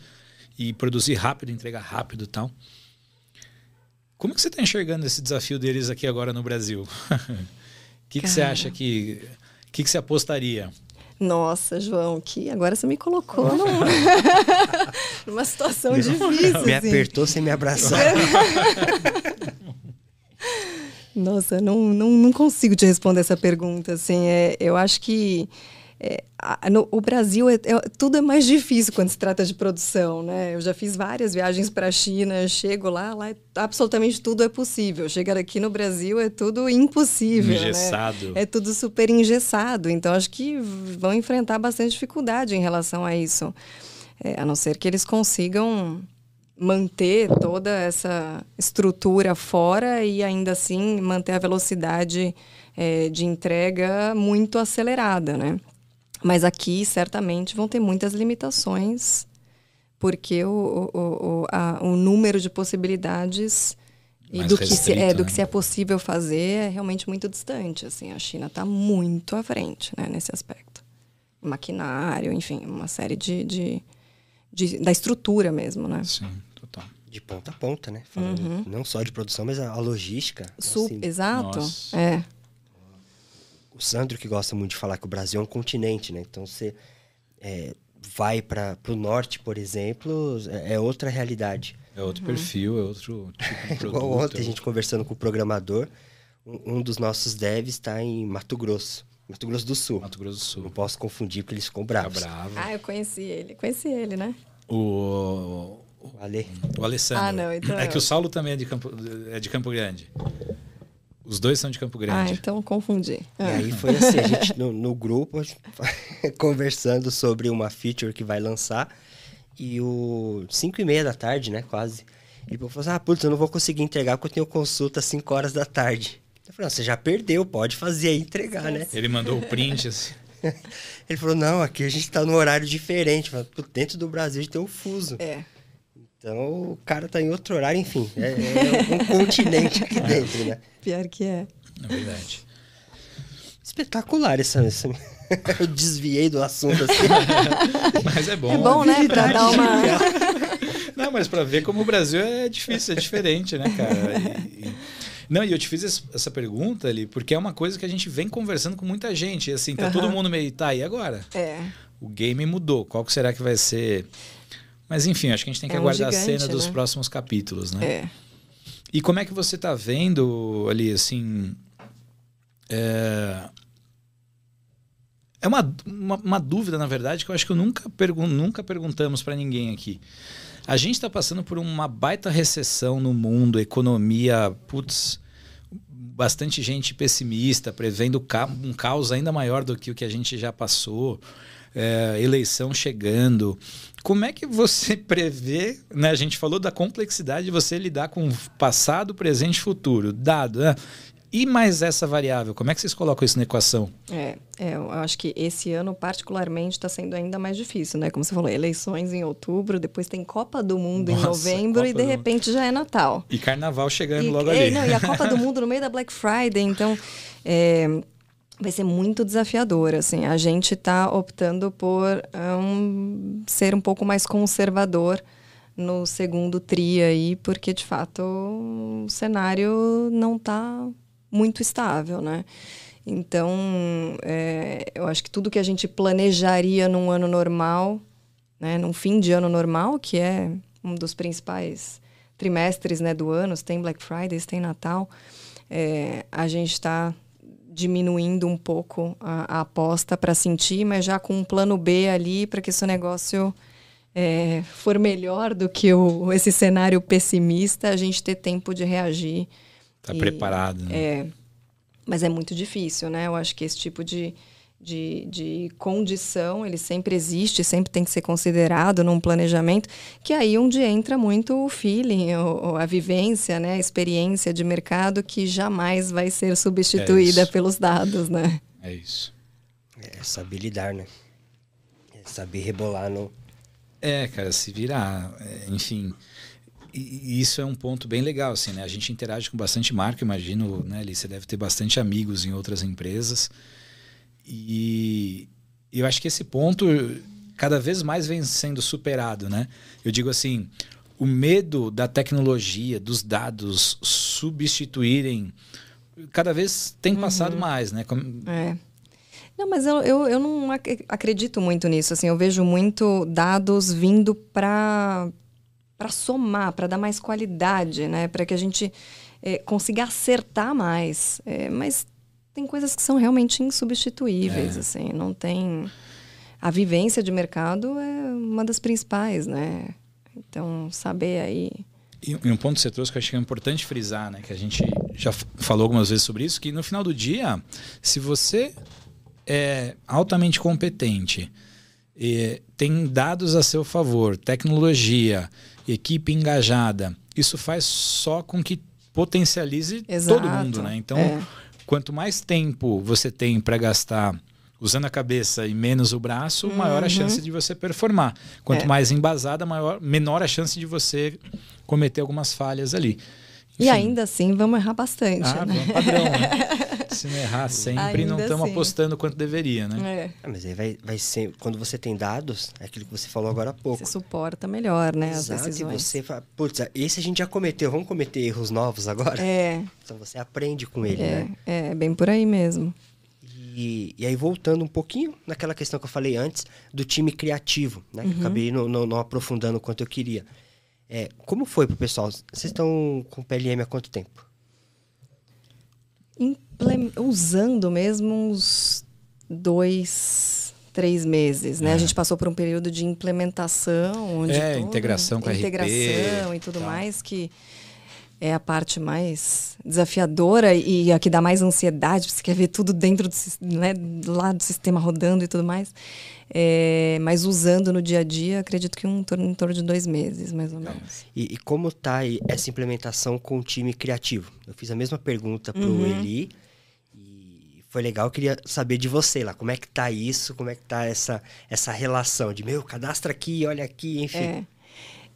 Speaker 2: e produzir rápido, entregar rápido e tal. Como que você está enxergando esse desafio deles aqui agora no Brasil? O que, que você acha que... O que, que você apostaria?
Speaker 3: Nossa, João, que agora você me colocou numa, numa situação difícil.
Speaker 1: Me assim. apertou sem me abraçar.
Speaker 3: Nossa, não, não, não consigo te responder essa pergunta. Assim, é, eu acho que é, no, o Brasil, é, é, tudo é mais difícil quando se trata de produção, né? Eu já fiz várias viagens para a China, chego lá, lá é, absolutamente tudo é possível. Chegar aqui no Brasil é tudo impossível, né?
Speaker 2: Engessado.
Speaker 3: Né? É tudo super engessado. Então, acho que vão enfrentar bastante dificuldade em relação a isso. É, a não ser que eles consigam manter toda essa estrutura fora e ainda assim manter a velocidade é, de entrega muito acelerada, né? Mas aqui, certamente, vão ter muitas limitações, porque o, o, o, a, o número de possibilidades e do que, se, é, do que se é possível fazer é realmente muito distante. Assim, a China está muito à frente né, nesse aspecto. Maquinário, enfim, uma série de, de, de, da estrutura mesmo, né?
Speaker 2: Sim, total.
Speaker 1: De ponta a ponta, né? Falando uhum. não só de produção, mas a, a logística.
Speaker 3: Su assim. Exato. Nossa. É
Speaker 1: o Sandro que gosta muito de falar que o Brasil é um continente, né? Então você é, vai para o norte, por exemplo, é, é outra realidade.
Speaker 2: É outro uhum. perfil, é outro tipo de produto.
Speaker 1: Igual ontem a gente conversando com o programador, um, um dos nossos devs está em Mato Grosso. Mato Grosso do Sul.
Speaker 2: Mato Grosso do Sul.
Speaker 1: Não posso confundir porque eles ficam bravos.
Speaker 2: bravo.
Speaker 3: Ah, eu conheci ele. Conheci ele, né?
Speaker 2: O,
Speaker 1: o Ale.
Speaker 2: O Alessandro.
Speaker 3: Ah, não, então
Speaker 2: é que o Saulo também é de Campo, é de Campo Grande. Os dois são de Campo Grande.
Speaker 3: Ah, então confundi.
Speaker 1: E aí foi assim, a gente no, no grupo conversando sobre uma feature que vai lançar e o 5 e meia da tarde, né, quase. Ele falou assim, ah, putz, eu não vou conseguir entregar porque eu tenho consulta às 5 horas da tarde. Eu falei, você já perdeu, pode fazer aí entregar, né?
Speaker 2: Ele mandou o print, assim.
Speaker 1: Ele falou, não, aqui a gente tá num horário diferente. Falei, dentro do Brasil a gente tem um fuso.
Speaker 3: É.
Speaker 1: Então o cara tá em outro horário, enfim. É, é um continente aqui dentro, né?
Speaker 3: Pior que é.
Speaker 2: É verdade.
Speaker 1: Espetacular essa. essa... Eu desviei do assunto assim.
Speaker 2: mas é bom.
Speaker 3: É bom, né? Pra dar uma.
Speaker 2: Não, mas para ver como o Brasil é difícil, é diferente, né, cara? E, e... Não, e eu te fiz essa pergunta ali, porque é uma coisa que a gente vem conversando com muita gente. E assim, tá uhum. todo mundo meio, tá, e agora?
Speaker 3: É.
Speaker 2: O game mudou. Qual que será que vai ser? Mas enfim, acho que a gente tem que é um aguardar gigante, a cena né? dos próximos capítulos, né?
Speaker 3: É.
Speaker 2: E como é que você está vendo ali, assim. É, é uma, uma, uma, dúvida, na verdade, que eu acho que eu nunca, pergun nunca perguntamos para ninguém aqui. A gente está passando por uma baita recessão no mundo, economia, putz, bastante gente pessimista, prevendo um caos ainda maior do que o que a gente já passou é, eleição chegando. Como é que você prevê, né? A gente falou da complexidade de você lidar com passado, presente e futuro, dado, né? E mais essa variável, como é que vocês colocam isso na equação?
Speaker 3: É, é eu acho que esse ano, particularmente, está sendo ainda mais difícil, né? Como você falou, eleições em outubro, depois tem Copa do Mundo Nossa, em novembro Copa e, de repente, já é Natal.
Speaker 2: E Carnaval chegando
Speaker 3: e,
Speaker 2: logo
Speaker 3: é,
Speaker 2: ali.
Speaker 3: Não, e a Copa do Mundo no meio da Black Friday, então... É, vai ser muito desafiador. Assim, a gente está optando por um, ser um pouco mais conservador no segundo tri aí, porque de fato o cenário não está muito estável, né? Então, é, eu acho que tudo que a gente planejaria num ano normal, né, num fim de ano normal, que é um dos principais trimestres né, do ano, tem Black Friday, tem Natal, é, a gente está diminuindo um pouco a, a aposta para sentir, mas já com um plano B ali para que esse negócio é, for melhor do que o, esse cenário pessimista, a gente ter tempo de reagir.
Speaker 2: Tá e, preparado. Né?
Speaker 3: É, mas é muito difícil, né? Eu acho que esse tipo de, de, de condição, ele sempre existe, sempre tem que ser considerado num planejamento, que é aí onde entra muito o feeling, o, a vivência, né, a experiência de mercado que jamais vai ser substituída é pelos dados, né?
Speaker 2: É isso.
Speaker 1: É saber lidar, né? É saber rebolar no.
Speaker 2: É, cara, se virar, é, enfim. E isso é um ponto bem legal, assim, né? A gente interage com bastante marca, imagino, né, Ali, você deve ter bastante amigos em outras empresas. E eu acho que esse ponto cada vez mais vem sendo superado, né? Eu digo assim, o medo da tecnologia, dos dados substituírem, cada vez tem uhum. passado mais, né? Como...
Speaker 3: É. Não, mas eu, eu, eu não ac acredito muito nisso. Assim, eu vejo muito dados vindo para para somar, para dar mais qualidade, né? Para que a gente é, consiga acertar mais. É, mas tem coisas que são realmente insubstituíveis, é. assim, não tem a vivência de mercado é uma das principais, né? Então, saber aí
Speaker 2: e, um ponto que você trouxe que eu acho que é importante frisar, né? Que a gente já falou algumas vezes sobre isso, que no final do dia, se você é altamente competente, tem dados a seu favor, tecnologia, equipe engajada, isso faz só com que potencialize Exato. todo mundo, né? Então, é. Quanto mais tempo você tem para gastar usando a cabeça e menos o braço, uhum. maior a chance de você performar. Quanto é. mais embasada, maior, menor a chance de você cometer algumas falhas ali.
Speaker 3: Enfim. E ainda assim, vamos errar bastante.
Speaker 2: Ah,
Speaker 3: né?
Speaker 2: padrão, né? Se não errar sempre, ainda não estamos assim. apostando quanto deveria, né?
Speaker 1: É. Ah, mas aí vai, vai ser, quando você tem dados, é aquilo que você falou agora há pouco.
Speaker 3: Você suporta melhor, né?
Speaker 1: Exato,
Speaker 3: as decisões.
Speaker 1: e você fala, putz, esse a gente já cometeu, vamos cometer erros novos agora?
Speaker 3: É.
Speaker 1: Então você aprende com ele,
Speaker 3: é,
Speaker 1: né?
Speaker 3: É, bem por aí mesmo.
Speaker 1: E, e, aí, voltando um pouquinho naquela questão que eu falei antes, do time criativo, né? Uhum. Que eu acabei não, não, não aprofundando o quanto eu queria. É, como foi pro pessoal? Vocês estão com PLM há quanto tempo?
Speaker 3: Usando mesmo uns dois, três meses, né? É. A gente passou por um período de implementação, onde
Speaker 2: é, integração com a
Speaker 3: integração RP, e tudo mais que é a parte mais desafiadora e a que dá mais ansiedade, você quer ver tudo dentro do, né, lá do sistema rodando e tudo mais. É, mas usando no dia a dia, acredito que um, em torno de dois meses, mais ou menos.
Speaker 1: E, e como está essa implementação com o time criativo? Eu fiz a mesma pergunta para o uhum. Eli e foi legal. Eu queria saber de você lá, como é que está isso, como é que está essa, essa relação de, meu, cadastra aqui, olha aqui, enfim.
Speaker 3: É,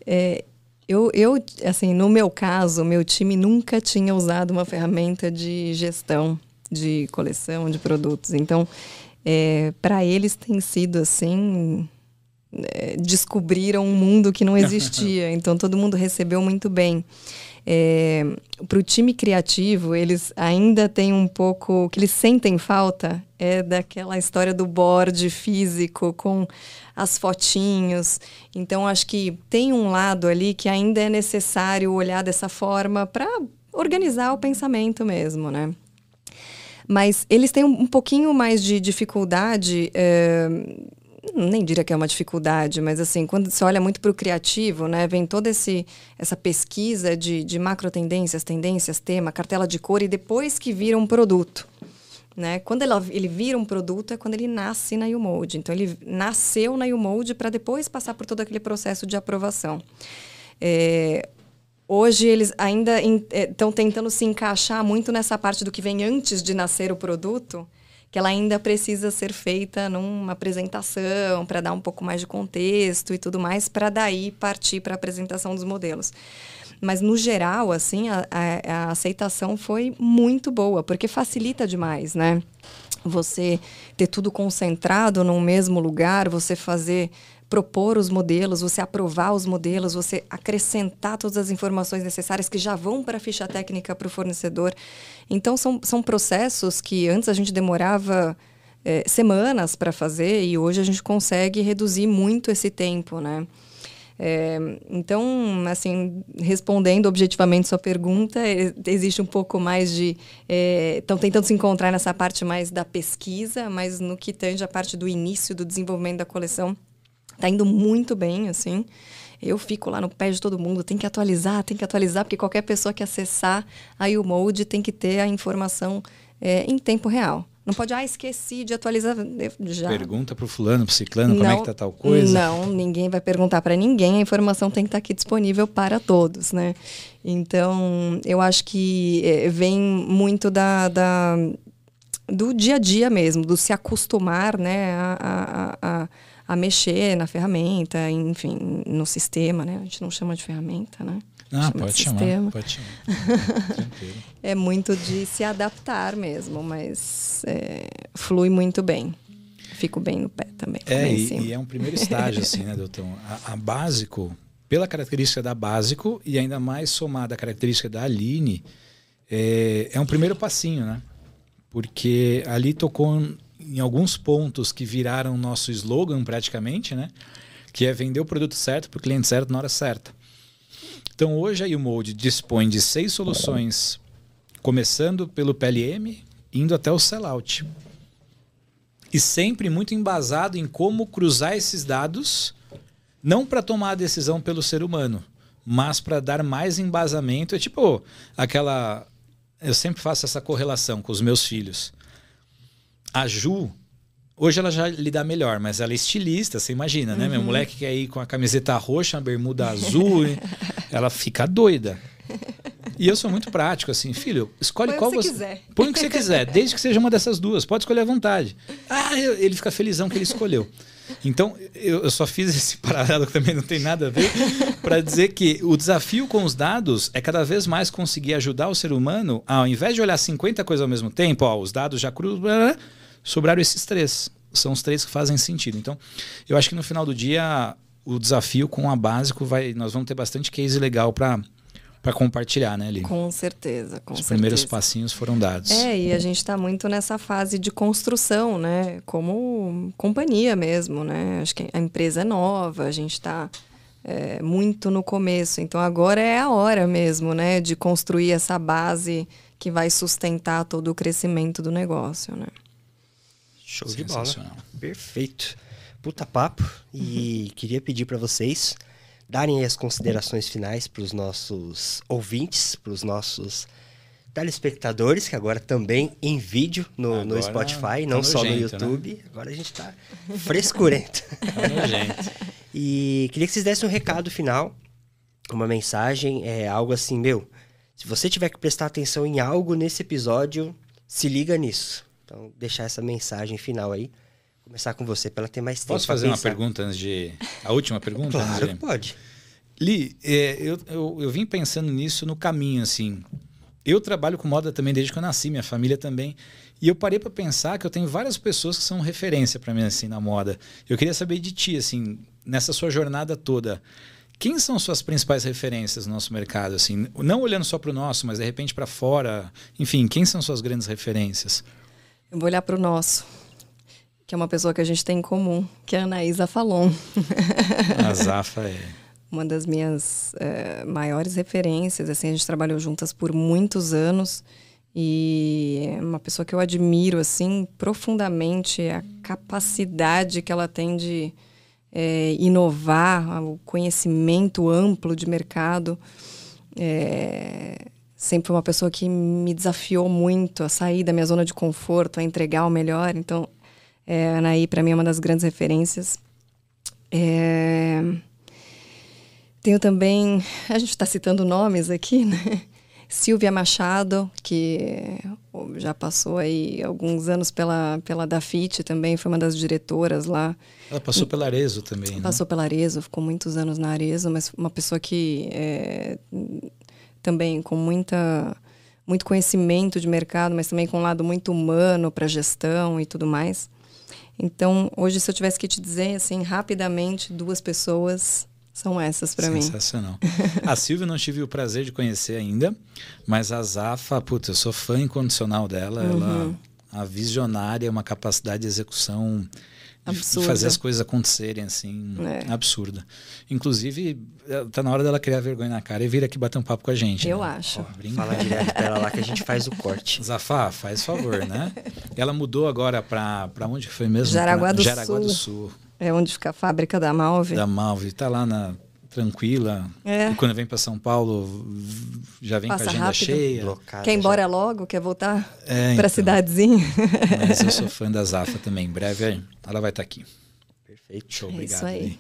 Speaker 3: é, eu, eu, assim, no meu caso, meu time nunca tinha usado uma ferramenta de gestão de coleção de produtos. Então, é, para eles tem sido assim é, descobriram um mundo que não existia então todo mundo recebeu muito bem é, para o time criativo eles ainda têm um pouco o que eles sentem falta é daquela história do board físico com as fotinhos então acho que tem um lado ali que ainda é necessário olhar dessa forma para organizar o pensamento mesmo né mas eles têm um, pouquinho mais de dificuldade. É, nem diria que é uma dificuldade, mas assim, quando você olha muito para o criativo, né, vem toda esse, essa pesquisa de, de macro tendências, tendências, tema, cartela de cor, e depois que vira um produto. Né? Quando ele, ele vira um produto é quando ele nasce na U-Mode. Então, ele nasceu na U-Mode para depois passar por todo aquele processo de aprovação. É, Hoje eles ainda estão é, tentando se encaixar muito nessa parte do que vem antes de nascer o produto, que ela ainda precisa ser feita numa apresentação para dar um pouco mais de contexto e tudo mais, para daí partir para a apresentação dos modelos. Mas no geral, assim, a, a, a aceitação foi muito boa, porque facilita demais, né? Você ter tudo concentrado num mesmo lugar, você fazer propor os modelos, você aprovar os modelos, você acrescentar todas as informações necessárias que já vão para a ficha técnica para o fornecedor. Então, são, são processos que antes a gente demorava é, semanas para fazer e hoje a gente consegue reduzir muito esse tempo, né? É, então, assim, respondendo objetivamente sua pergunta, é, existe um pouco mais de. Estão é, tentando se encontrar nessa parte mais da pesquisa, mas no que tange a parte do início do desenvolvimento da coleção, Tá indo muito bem, assim. Eu fico lá no pé de todo mundo, tem que atualizar, tem que atualizar, porque qualquer pessoa que acessar a U-Mode tem que ter a informação é, em tempo real. Não pode, ah, esqueci de atualizar. Já.
Speaker 2: Pergunta pro fulano, pro ciclano, como é que tá tal coisa.
Speaker 3: Não, ninguém vai perguntar para ninguém. A informação tem que estar tá aqui disponível para todos, né? Então, eu acho que eh, vem muito da, da do dia a dia mesmo, do se acostumar, né, a, a, a, a mexer na ferramenta, enfim, no sistema, né? A gente não chama de ferramenta, né?
Speaker 2: Ah, pode chamar, pode chamar.
Speaker 3: é muito de se adaptar mesmo, mas é, flui muito bem. Fico bem no pé também.
Speaker 2: É, e, e, é um primeiro estágio, assim, né, doutor? A, a, básico, pela característica da básico e ainda mais somada à característica da Aline, é, é um primeiro passinho, né? Porque ali tocou em alguns pontos que viraram nosso slogan praticamente, né? Que é vender o produto certo para o cliente certo na hora certa. Então hoje a Umode dispõe de seis soluções, começando pelo PLM, indo até o sellout. E sempre muito embasado em como cruzar esses dados, não para tomar a decisão pelo ser humano, mas para dar mais embasamento. É tipo aquela. Eu sempre faço essa correlação com os meus filhos. A Ju, Hoje ela já lida melhor, mas ela é estilista, você imagina, né? Uhum. Meu moleque quer ir com a camiseta roxa, a bermuda azul, ela fica doida. E eu sou muito prático, assim, filho, escolhe Põe qual você.
Speaker 3: Quiser.
Speaker 2: Põe o que você quiser, desde que seja uma dessas duas. Pode escolher à vontade. Ah, ele fica felizão que ele escolheu. Então, eu, só fiz esse paralelo que também não tem nada a ver, para dizer que o desafio com os dados é cada vez mais conseguir ajudar o ser humano, ao invés de olhar 50 coisas ao mesmo tempo, ó, os dados já cruzam sobraram esses três. São os três que fazem sentido. Então, eu acho que no final do dia, o desafio com a básico vai. Nós vamos ter bastante case legal para para compartilhar, né, Aline?
Speaker 3: Com certeza, com
Speaker 2: Os
Speaker 3: certeza.
Speaker 2: primeiros passinhos foram dados.
Speaker 3: É, e a gente está muito nessa fase de construção, né? Como companhia mesmo, né? Acho que a empresa é nova, a gente está é, muito no começo. Então agora é a hora mesmo, né? De construir essa base que vai sustentar todo o crescimento do negócio, né?
Speaker 1: Show de bola. Perfeito. Puta papo. E queria pedir para vocês darem as considerações finais para os nossos ouvintes, para os nossos telespectadores, que agora também em vídeo no, no Spotify, tá não só no né? YouTube. Né? Agora a gente está frescurento.
Speaker 2: Tá
Speaker 1: e queria que vocês dessem um recado final, uma mensagem, é algo assim, meu. Se você tiver que prestar atenção em algo nesse episódio, se liga nisso. Então, deixar essa mensagem final aí. Começar com você, para ela ter mais tempo.
Speaker 2: Posso fazer uma pergunta antes de. A última pergunta?
Speaker 1: claro, de... pode.
Speaker 2: Li, é, eu, eu, eu vim pensando nisso no caminho, assim. Eu trabalho com moda também desde que eu nasci, minha família também. E eu parei para pensar que eu tenho várias pessoas que são referência para mim assim na moda. Eu queria saber de ti assim, nessa sua jornada toda, quem são suas principais referências no nosso mercado assim, não olhando só para o nosso, mas de repente para fora, enfim, quem são suas grandes referências?
Speaker 3: Eu vou olhar para o nosso, que é uma pessoa que a gente tem em comum, que é a Anaísa Falon.
Speaker 2: A Zafa é.
Speaker 3: uma das minhas é, maiores referências. Assim, a gente trabalhou juntas por muitos anos e é uma pessoa que eu admiro assim profundamente a capacidade que ela tem de é, inovar, o conhecimento amplo de mercado. É, sempre uma pessoa que me desafiou muito a sair da minha zona de conforto, a entregar o melhor. Então, é, a Anaí, para mim, é uma das grandes referências. É... Tenho também, a gente está citando nomes aqui, né? Silvia Machado, que já passou aí alguns anos pela, pela Dafit também, foi uma das diretoras lá.
Speaker 2: Ela passou pela Arezo também, né?
Speaker 3: Passou pela Arezo, ficou muitos anos na Arezo, mas uma pessoa que é, também com muita muito conhecimento de mercado, mas também com um lado muito humano para gestão e tudo mais. Então, hoje, se eu tivesse que te dizer, assim, rapidamente, duas pessoas são essas para mim.
Speaker 2: Sensacional. a Silvia não tive o prazer de conhecer ainda, mas a Zafa, putz, eu sou fã incondicional dela. Uhum. Ela, a visionária, uma capacidade de execução Absurda. fazer as coisas acontecerem assim, é. absurda. Inclusive, é, tá na hora dela criar vergonha na cara e vir aqui bater um papo com a gente.
Speaker 3: Eu
Speaker 2: né?
Speaker 3: acho.
Speaker 1: Ó, Fala direto pra ela lá que a gente faz o corte.
Speaker 2: Zafá, faz favor, né? ela mudou agora para onde foi mesmo?
Speaker 3: Jaraguá do
Speaker 2: Jaraguá
Speaker 3: Sul.
Speaker 2: do Sul.
Speaker 3: É onde fica a fábrica da Malve.
Speaker 2: Da Malve, tá lá na tranquila.
Speaker 3: É.
Speaker 2: E quando vem para São Paulo, já vem
Speaker 3: Passa
Speaker 2: com a agenda
Speaker 3: rápido.
Speaker 2: cheia.
Speaker 1: Blocada
Speaker 3: Quer ir
Speaker 1: já.
Speaker 3: embora logo? Quer voltar
Speaker 2: É,
Speaker 3: pra
Speaker 2: então.
Speaker 3: cidadezinha?
Speaker 2: Mas eu sou fã da Zafa também. Em breve ela vai estar aqui.
Speaker 1: Perfeito.
Speaker 2: Show,
Speaker 3: É
Speaker 2: obrigado.
Speaker 3: isso aí.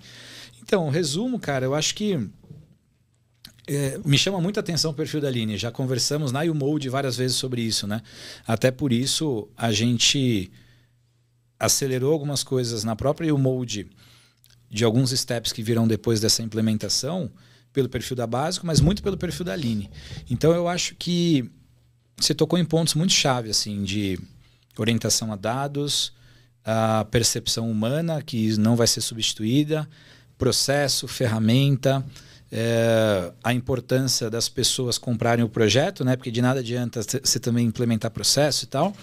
Speaker 2: Então, resumo, cara, eu acho que é, me chama muita atenção o perfil da Aline. Já conversamos na YouMode várias vezes sobre isso, né? Até por isso a gente acelerou algumas coisas na própria YouMode de alguns steps que virão depois dessa implementação pelo perfil da Básico, mas muito pelo perfil da Aline. Então eu acho que você tocou em pontos muito chave assim de orientação a dados, a percepção humana que não vai ser substituída, processo, ferramenta, é, a importância das pessoas comprarem o projeto, né? Porque de nada adianta você também implementar processo e tal.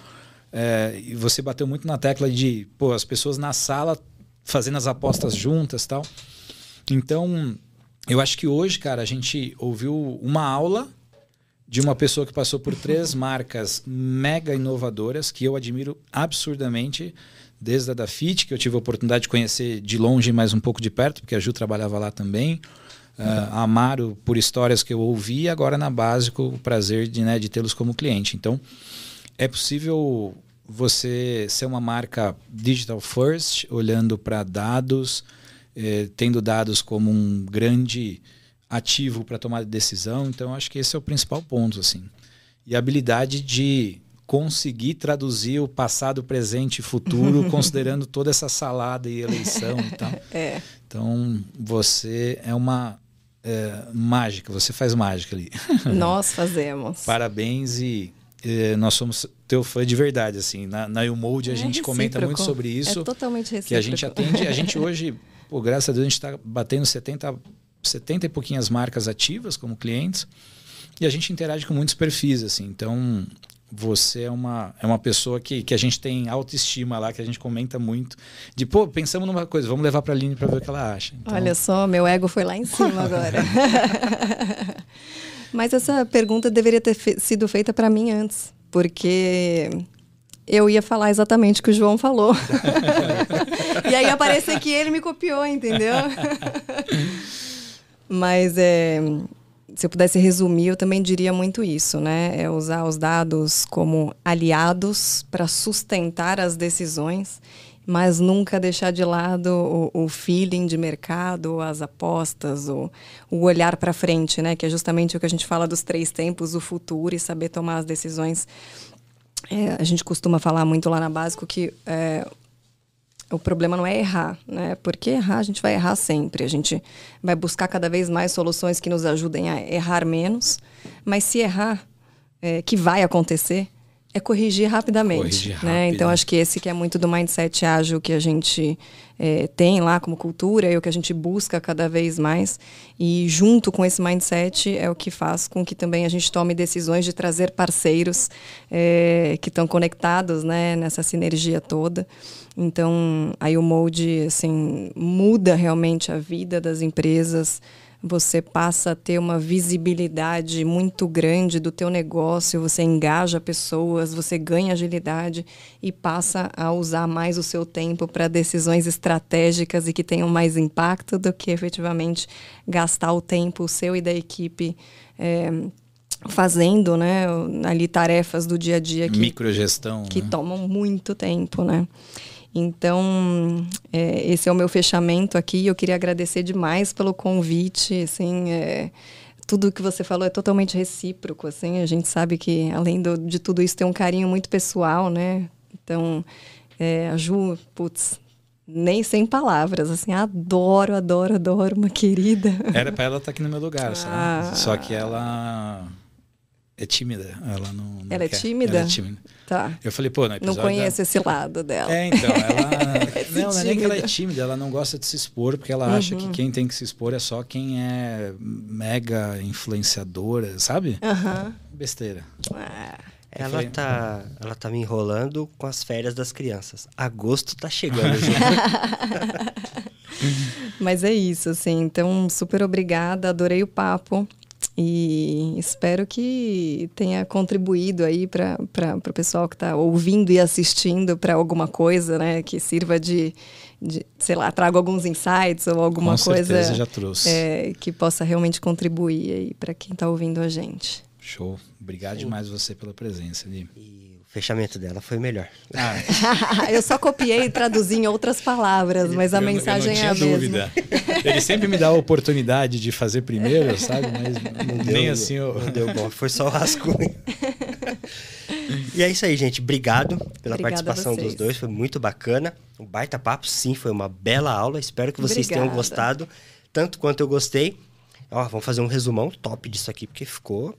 Speaker 2: É, e você bateu muito na tecla de, pô, as pessoas na sala fazendo as apostas juntas, tal. Então, eu acho que hoje, cara, a gente ouviu uma aula de uma pessoa que passou por três marcas mega inovadoras que eu admiro absurdamente, desde a da Fit, que eu tive a oportunidade de conhecer de longe, mas um pouco de perto, porque a Ju trabalhava lá também. Uh, a Amaro, por histórias que eu ouvi, agora na Básico, o prazer de, né, de tê-los como cliente. Então, é possível você ser uma marca digital first, olhando para dados, eh, tendo dados como um grande ativo para tomar decisão. Então, acho que esse é o principal ponto, assim. E a habilidade de conseguir traduzir o passado, presente e futuro, considerando toda essa salada e eleição e tal.
Speaker 3: É.
Speaker 2: Então, você é uma é, mágica, você faz mágica ali.
Speaker 3: Nós fazemos.
Speaker 2: Parabéns e nós somos teu fã de verdade, assim. Na, na YouMode a
Speaker 3: É
Speaker 2: gente comenta
Speaker 3: recíproco.
Speaker 2: muito sobre isso.
Speaker 3: É totalmente recíproco.
Speaker 2: que a gente atende, a gente hoje, pô, graças a Deus, a gente está batendo 70, 70 e pouquinhas marcas ativas como clientes e a gente interage com muitos perfis, assim. Então, você é uma, é uma pessoa que, que a gente tem autoestima lá, que a gente comenta muito. De, pô, pensamos numa coisa, vamos levar para a Aline para ver o que ela acha. Então,
Speaker 3: Olha só, meu ego foi lá em cima agora. Mas essa pergunta deveria ter fe sido feita para mim antes, porque eu ia falar exatamente o que o João falou. e aí aparece que ele me copiou, entendeu? Mas é, se eu pudesse resumir, eu também diria muito isso, né? É usar os dados como aliados para sustentar as decisões, mas nunca deixar de lado o, o feeling de mercado, as apostas, o, o olhar para frente, né? Que é justamente o que a gente fala dos três tempos, o futuro e saber tomar as decisões. É, a gente costuma falar muito lá na Básico que é, o problema não é errar, né? Porque errar a gente vai errar sempre. A gente vai buscar cada vez mais soluções que nos ajudem a errar menos. Mas se errar, é, que vai acontecer, é corrigir rapidamente.
Speaker 2: Corrigir
Speaker 3: né?
Speaker 2: rápido.
Speaker 3: Então acho que esse que é muito do mindset ágil que a gente é, tem lá como cultura e o que a gente busca cada vez mais. E junto com esse mindset é o que faz com que também a gente tome decisões de trazer parceiros é, que estão conectados né, nessa sinergia toda. Então, aí o molde assim, muda realmente a vida das empresas. Você passa a ter uma visibilidade muito grande do teu negócio, você engaja pessoas, você ganha agilidade e passa a usar mais o seu tempo para decisões estratégicas e que tenham mais impacto do que efetivamente gastar o tempo seu e da equipe é, fazendo, né, ali tarefas do dia a dia que
Speaker 2: Microgestão.
Speaker 3: que
Speaker 2: né?
Speaker 3: tomam muito tempo, né? Então, é, esse é o meu fechamento aqui. Eu queria agradecer demais pelo convite. Assim, é, tudo que você falou é totalmente recíproco. Assim, a gente sabe que além do, de tudo isso tem um carinho muito pessoal, né? Então, é, a Ju, putz, nem sem palavras. Assim, adoro, adoro, adoro, uma querida.
Speaker 2: Era para ela estar aqui no meu lugar, sabe?
Speaker 3: Ah.
Speaker 2: Só que ela é tímida. Ela não. não
Speaker 3: Ela é tímida?
Speaker 2: Ela é tímida.
Speaker 3: Tá.
Speaker 2: Eu falei, pô, no
Speaker 3: Não
Speaker 2: episódio.
Speaker 3: conheço esse lado dela.
Speaker 2: É, então, ela.
Speaker 3: Esse
Speaker 2: não, não é nem que ela é
Speaker 3: tímida.
Speaker 2: ela não gosta de se expor, porque ela acha que quem tem que se expor é só quem é mega influenciadora, sabe?
Speaker 3: Aham.
Speaker 2: Besteira.
Speaker 3: Ah.
Speaker 1: Ela
Speaker 2: falei-
Speaker 1: tá, ela tá me enrolando com as férias das crianças. Agosto tá chegando, gente.
Speaker 3: Mas é isso, assim. Então, super obrigada, adorei o papo. E espero que tenha contribuído aí para o pessoal que está ouvindo e assistindo para alguma coisa, né? Que sirva de, de, sei lá, traga alguns insights ou alguma
Speaker 2: Com
Speaker 3: coisa
Speaker 2: certeza, já trouxe.
Speaker 3: é, que possa realmente contribuir aí para quem está ouvindo a gente.
Speaker 2: Show. Obrigado demais você pela presença, Li.
Speaker 1: E fechamento dela foi melhor.
Speaker 2: Ah,
Speaker 3: eu só copiei e traduzi em outras palavras, mas a
Speaker 2: eu,
Speaker 3: mensagem
Speaker 2: eu não
Speaker 3: é a
Speaker 2: tinha
Speaker 3: mesma.
Speaker 2: dúvida. Ele sempre me dá a oportunidade de fazer primeiro, sabe? Mas
Speaker 1: Não
Speaker 2: nem
Speaker 1: deu-
Speaker 2: assim eu...
Speaker 1: Não deu bom, foi só o rascunho. e é isso aí, gente. Obrigado pela
Speaker 3: Obrigada
Speaker 1: participação dos dois, foi muito bacana. Um baita papo, sim, foi uma bela aula. Espero que vocês tenham
Speaker 3: Obrigada.
Speaker 1: gostado, tanto quanto eu gostei. Ó, vamos fazer um resumão top disso aqui, porque ficou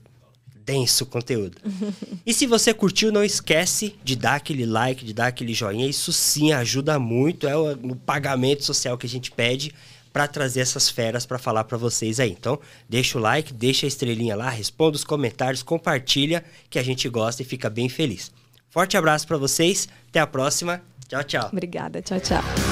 Speaker 1: denso o conteúdo. e se você curtiu, não esquece de dar aquele like, de dar aquele joinha. Isso sim ajuda muito, é o no pagamento social que a gente pede para trazer essas feras para falar para vocês aí. Então, deixa o like, deixa a estrelinha lá, responda os comentários, compartilha, que a gente gosta e fica bem feliz. Forte abraço para vocês, até a próxima. Tchau, tchau.
Speaker 3: Obrigada, tchau, tchau.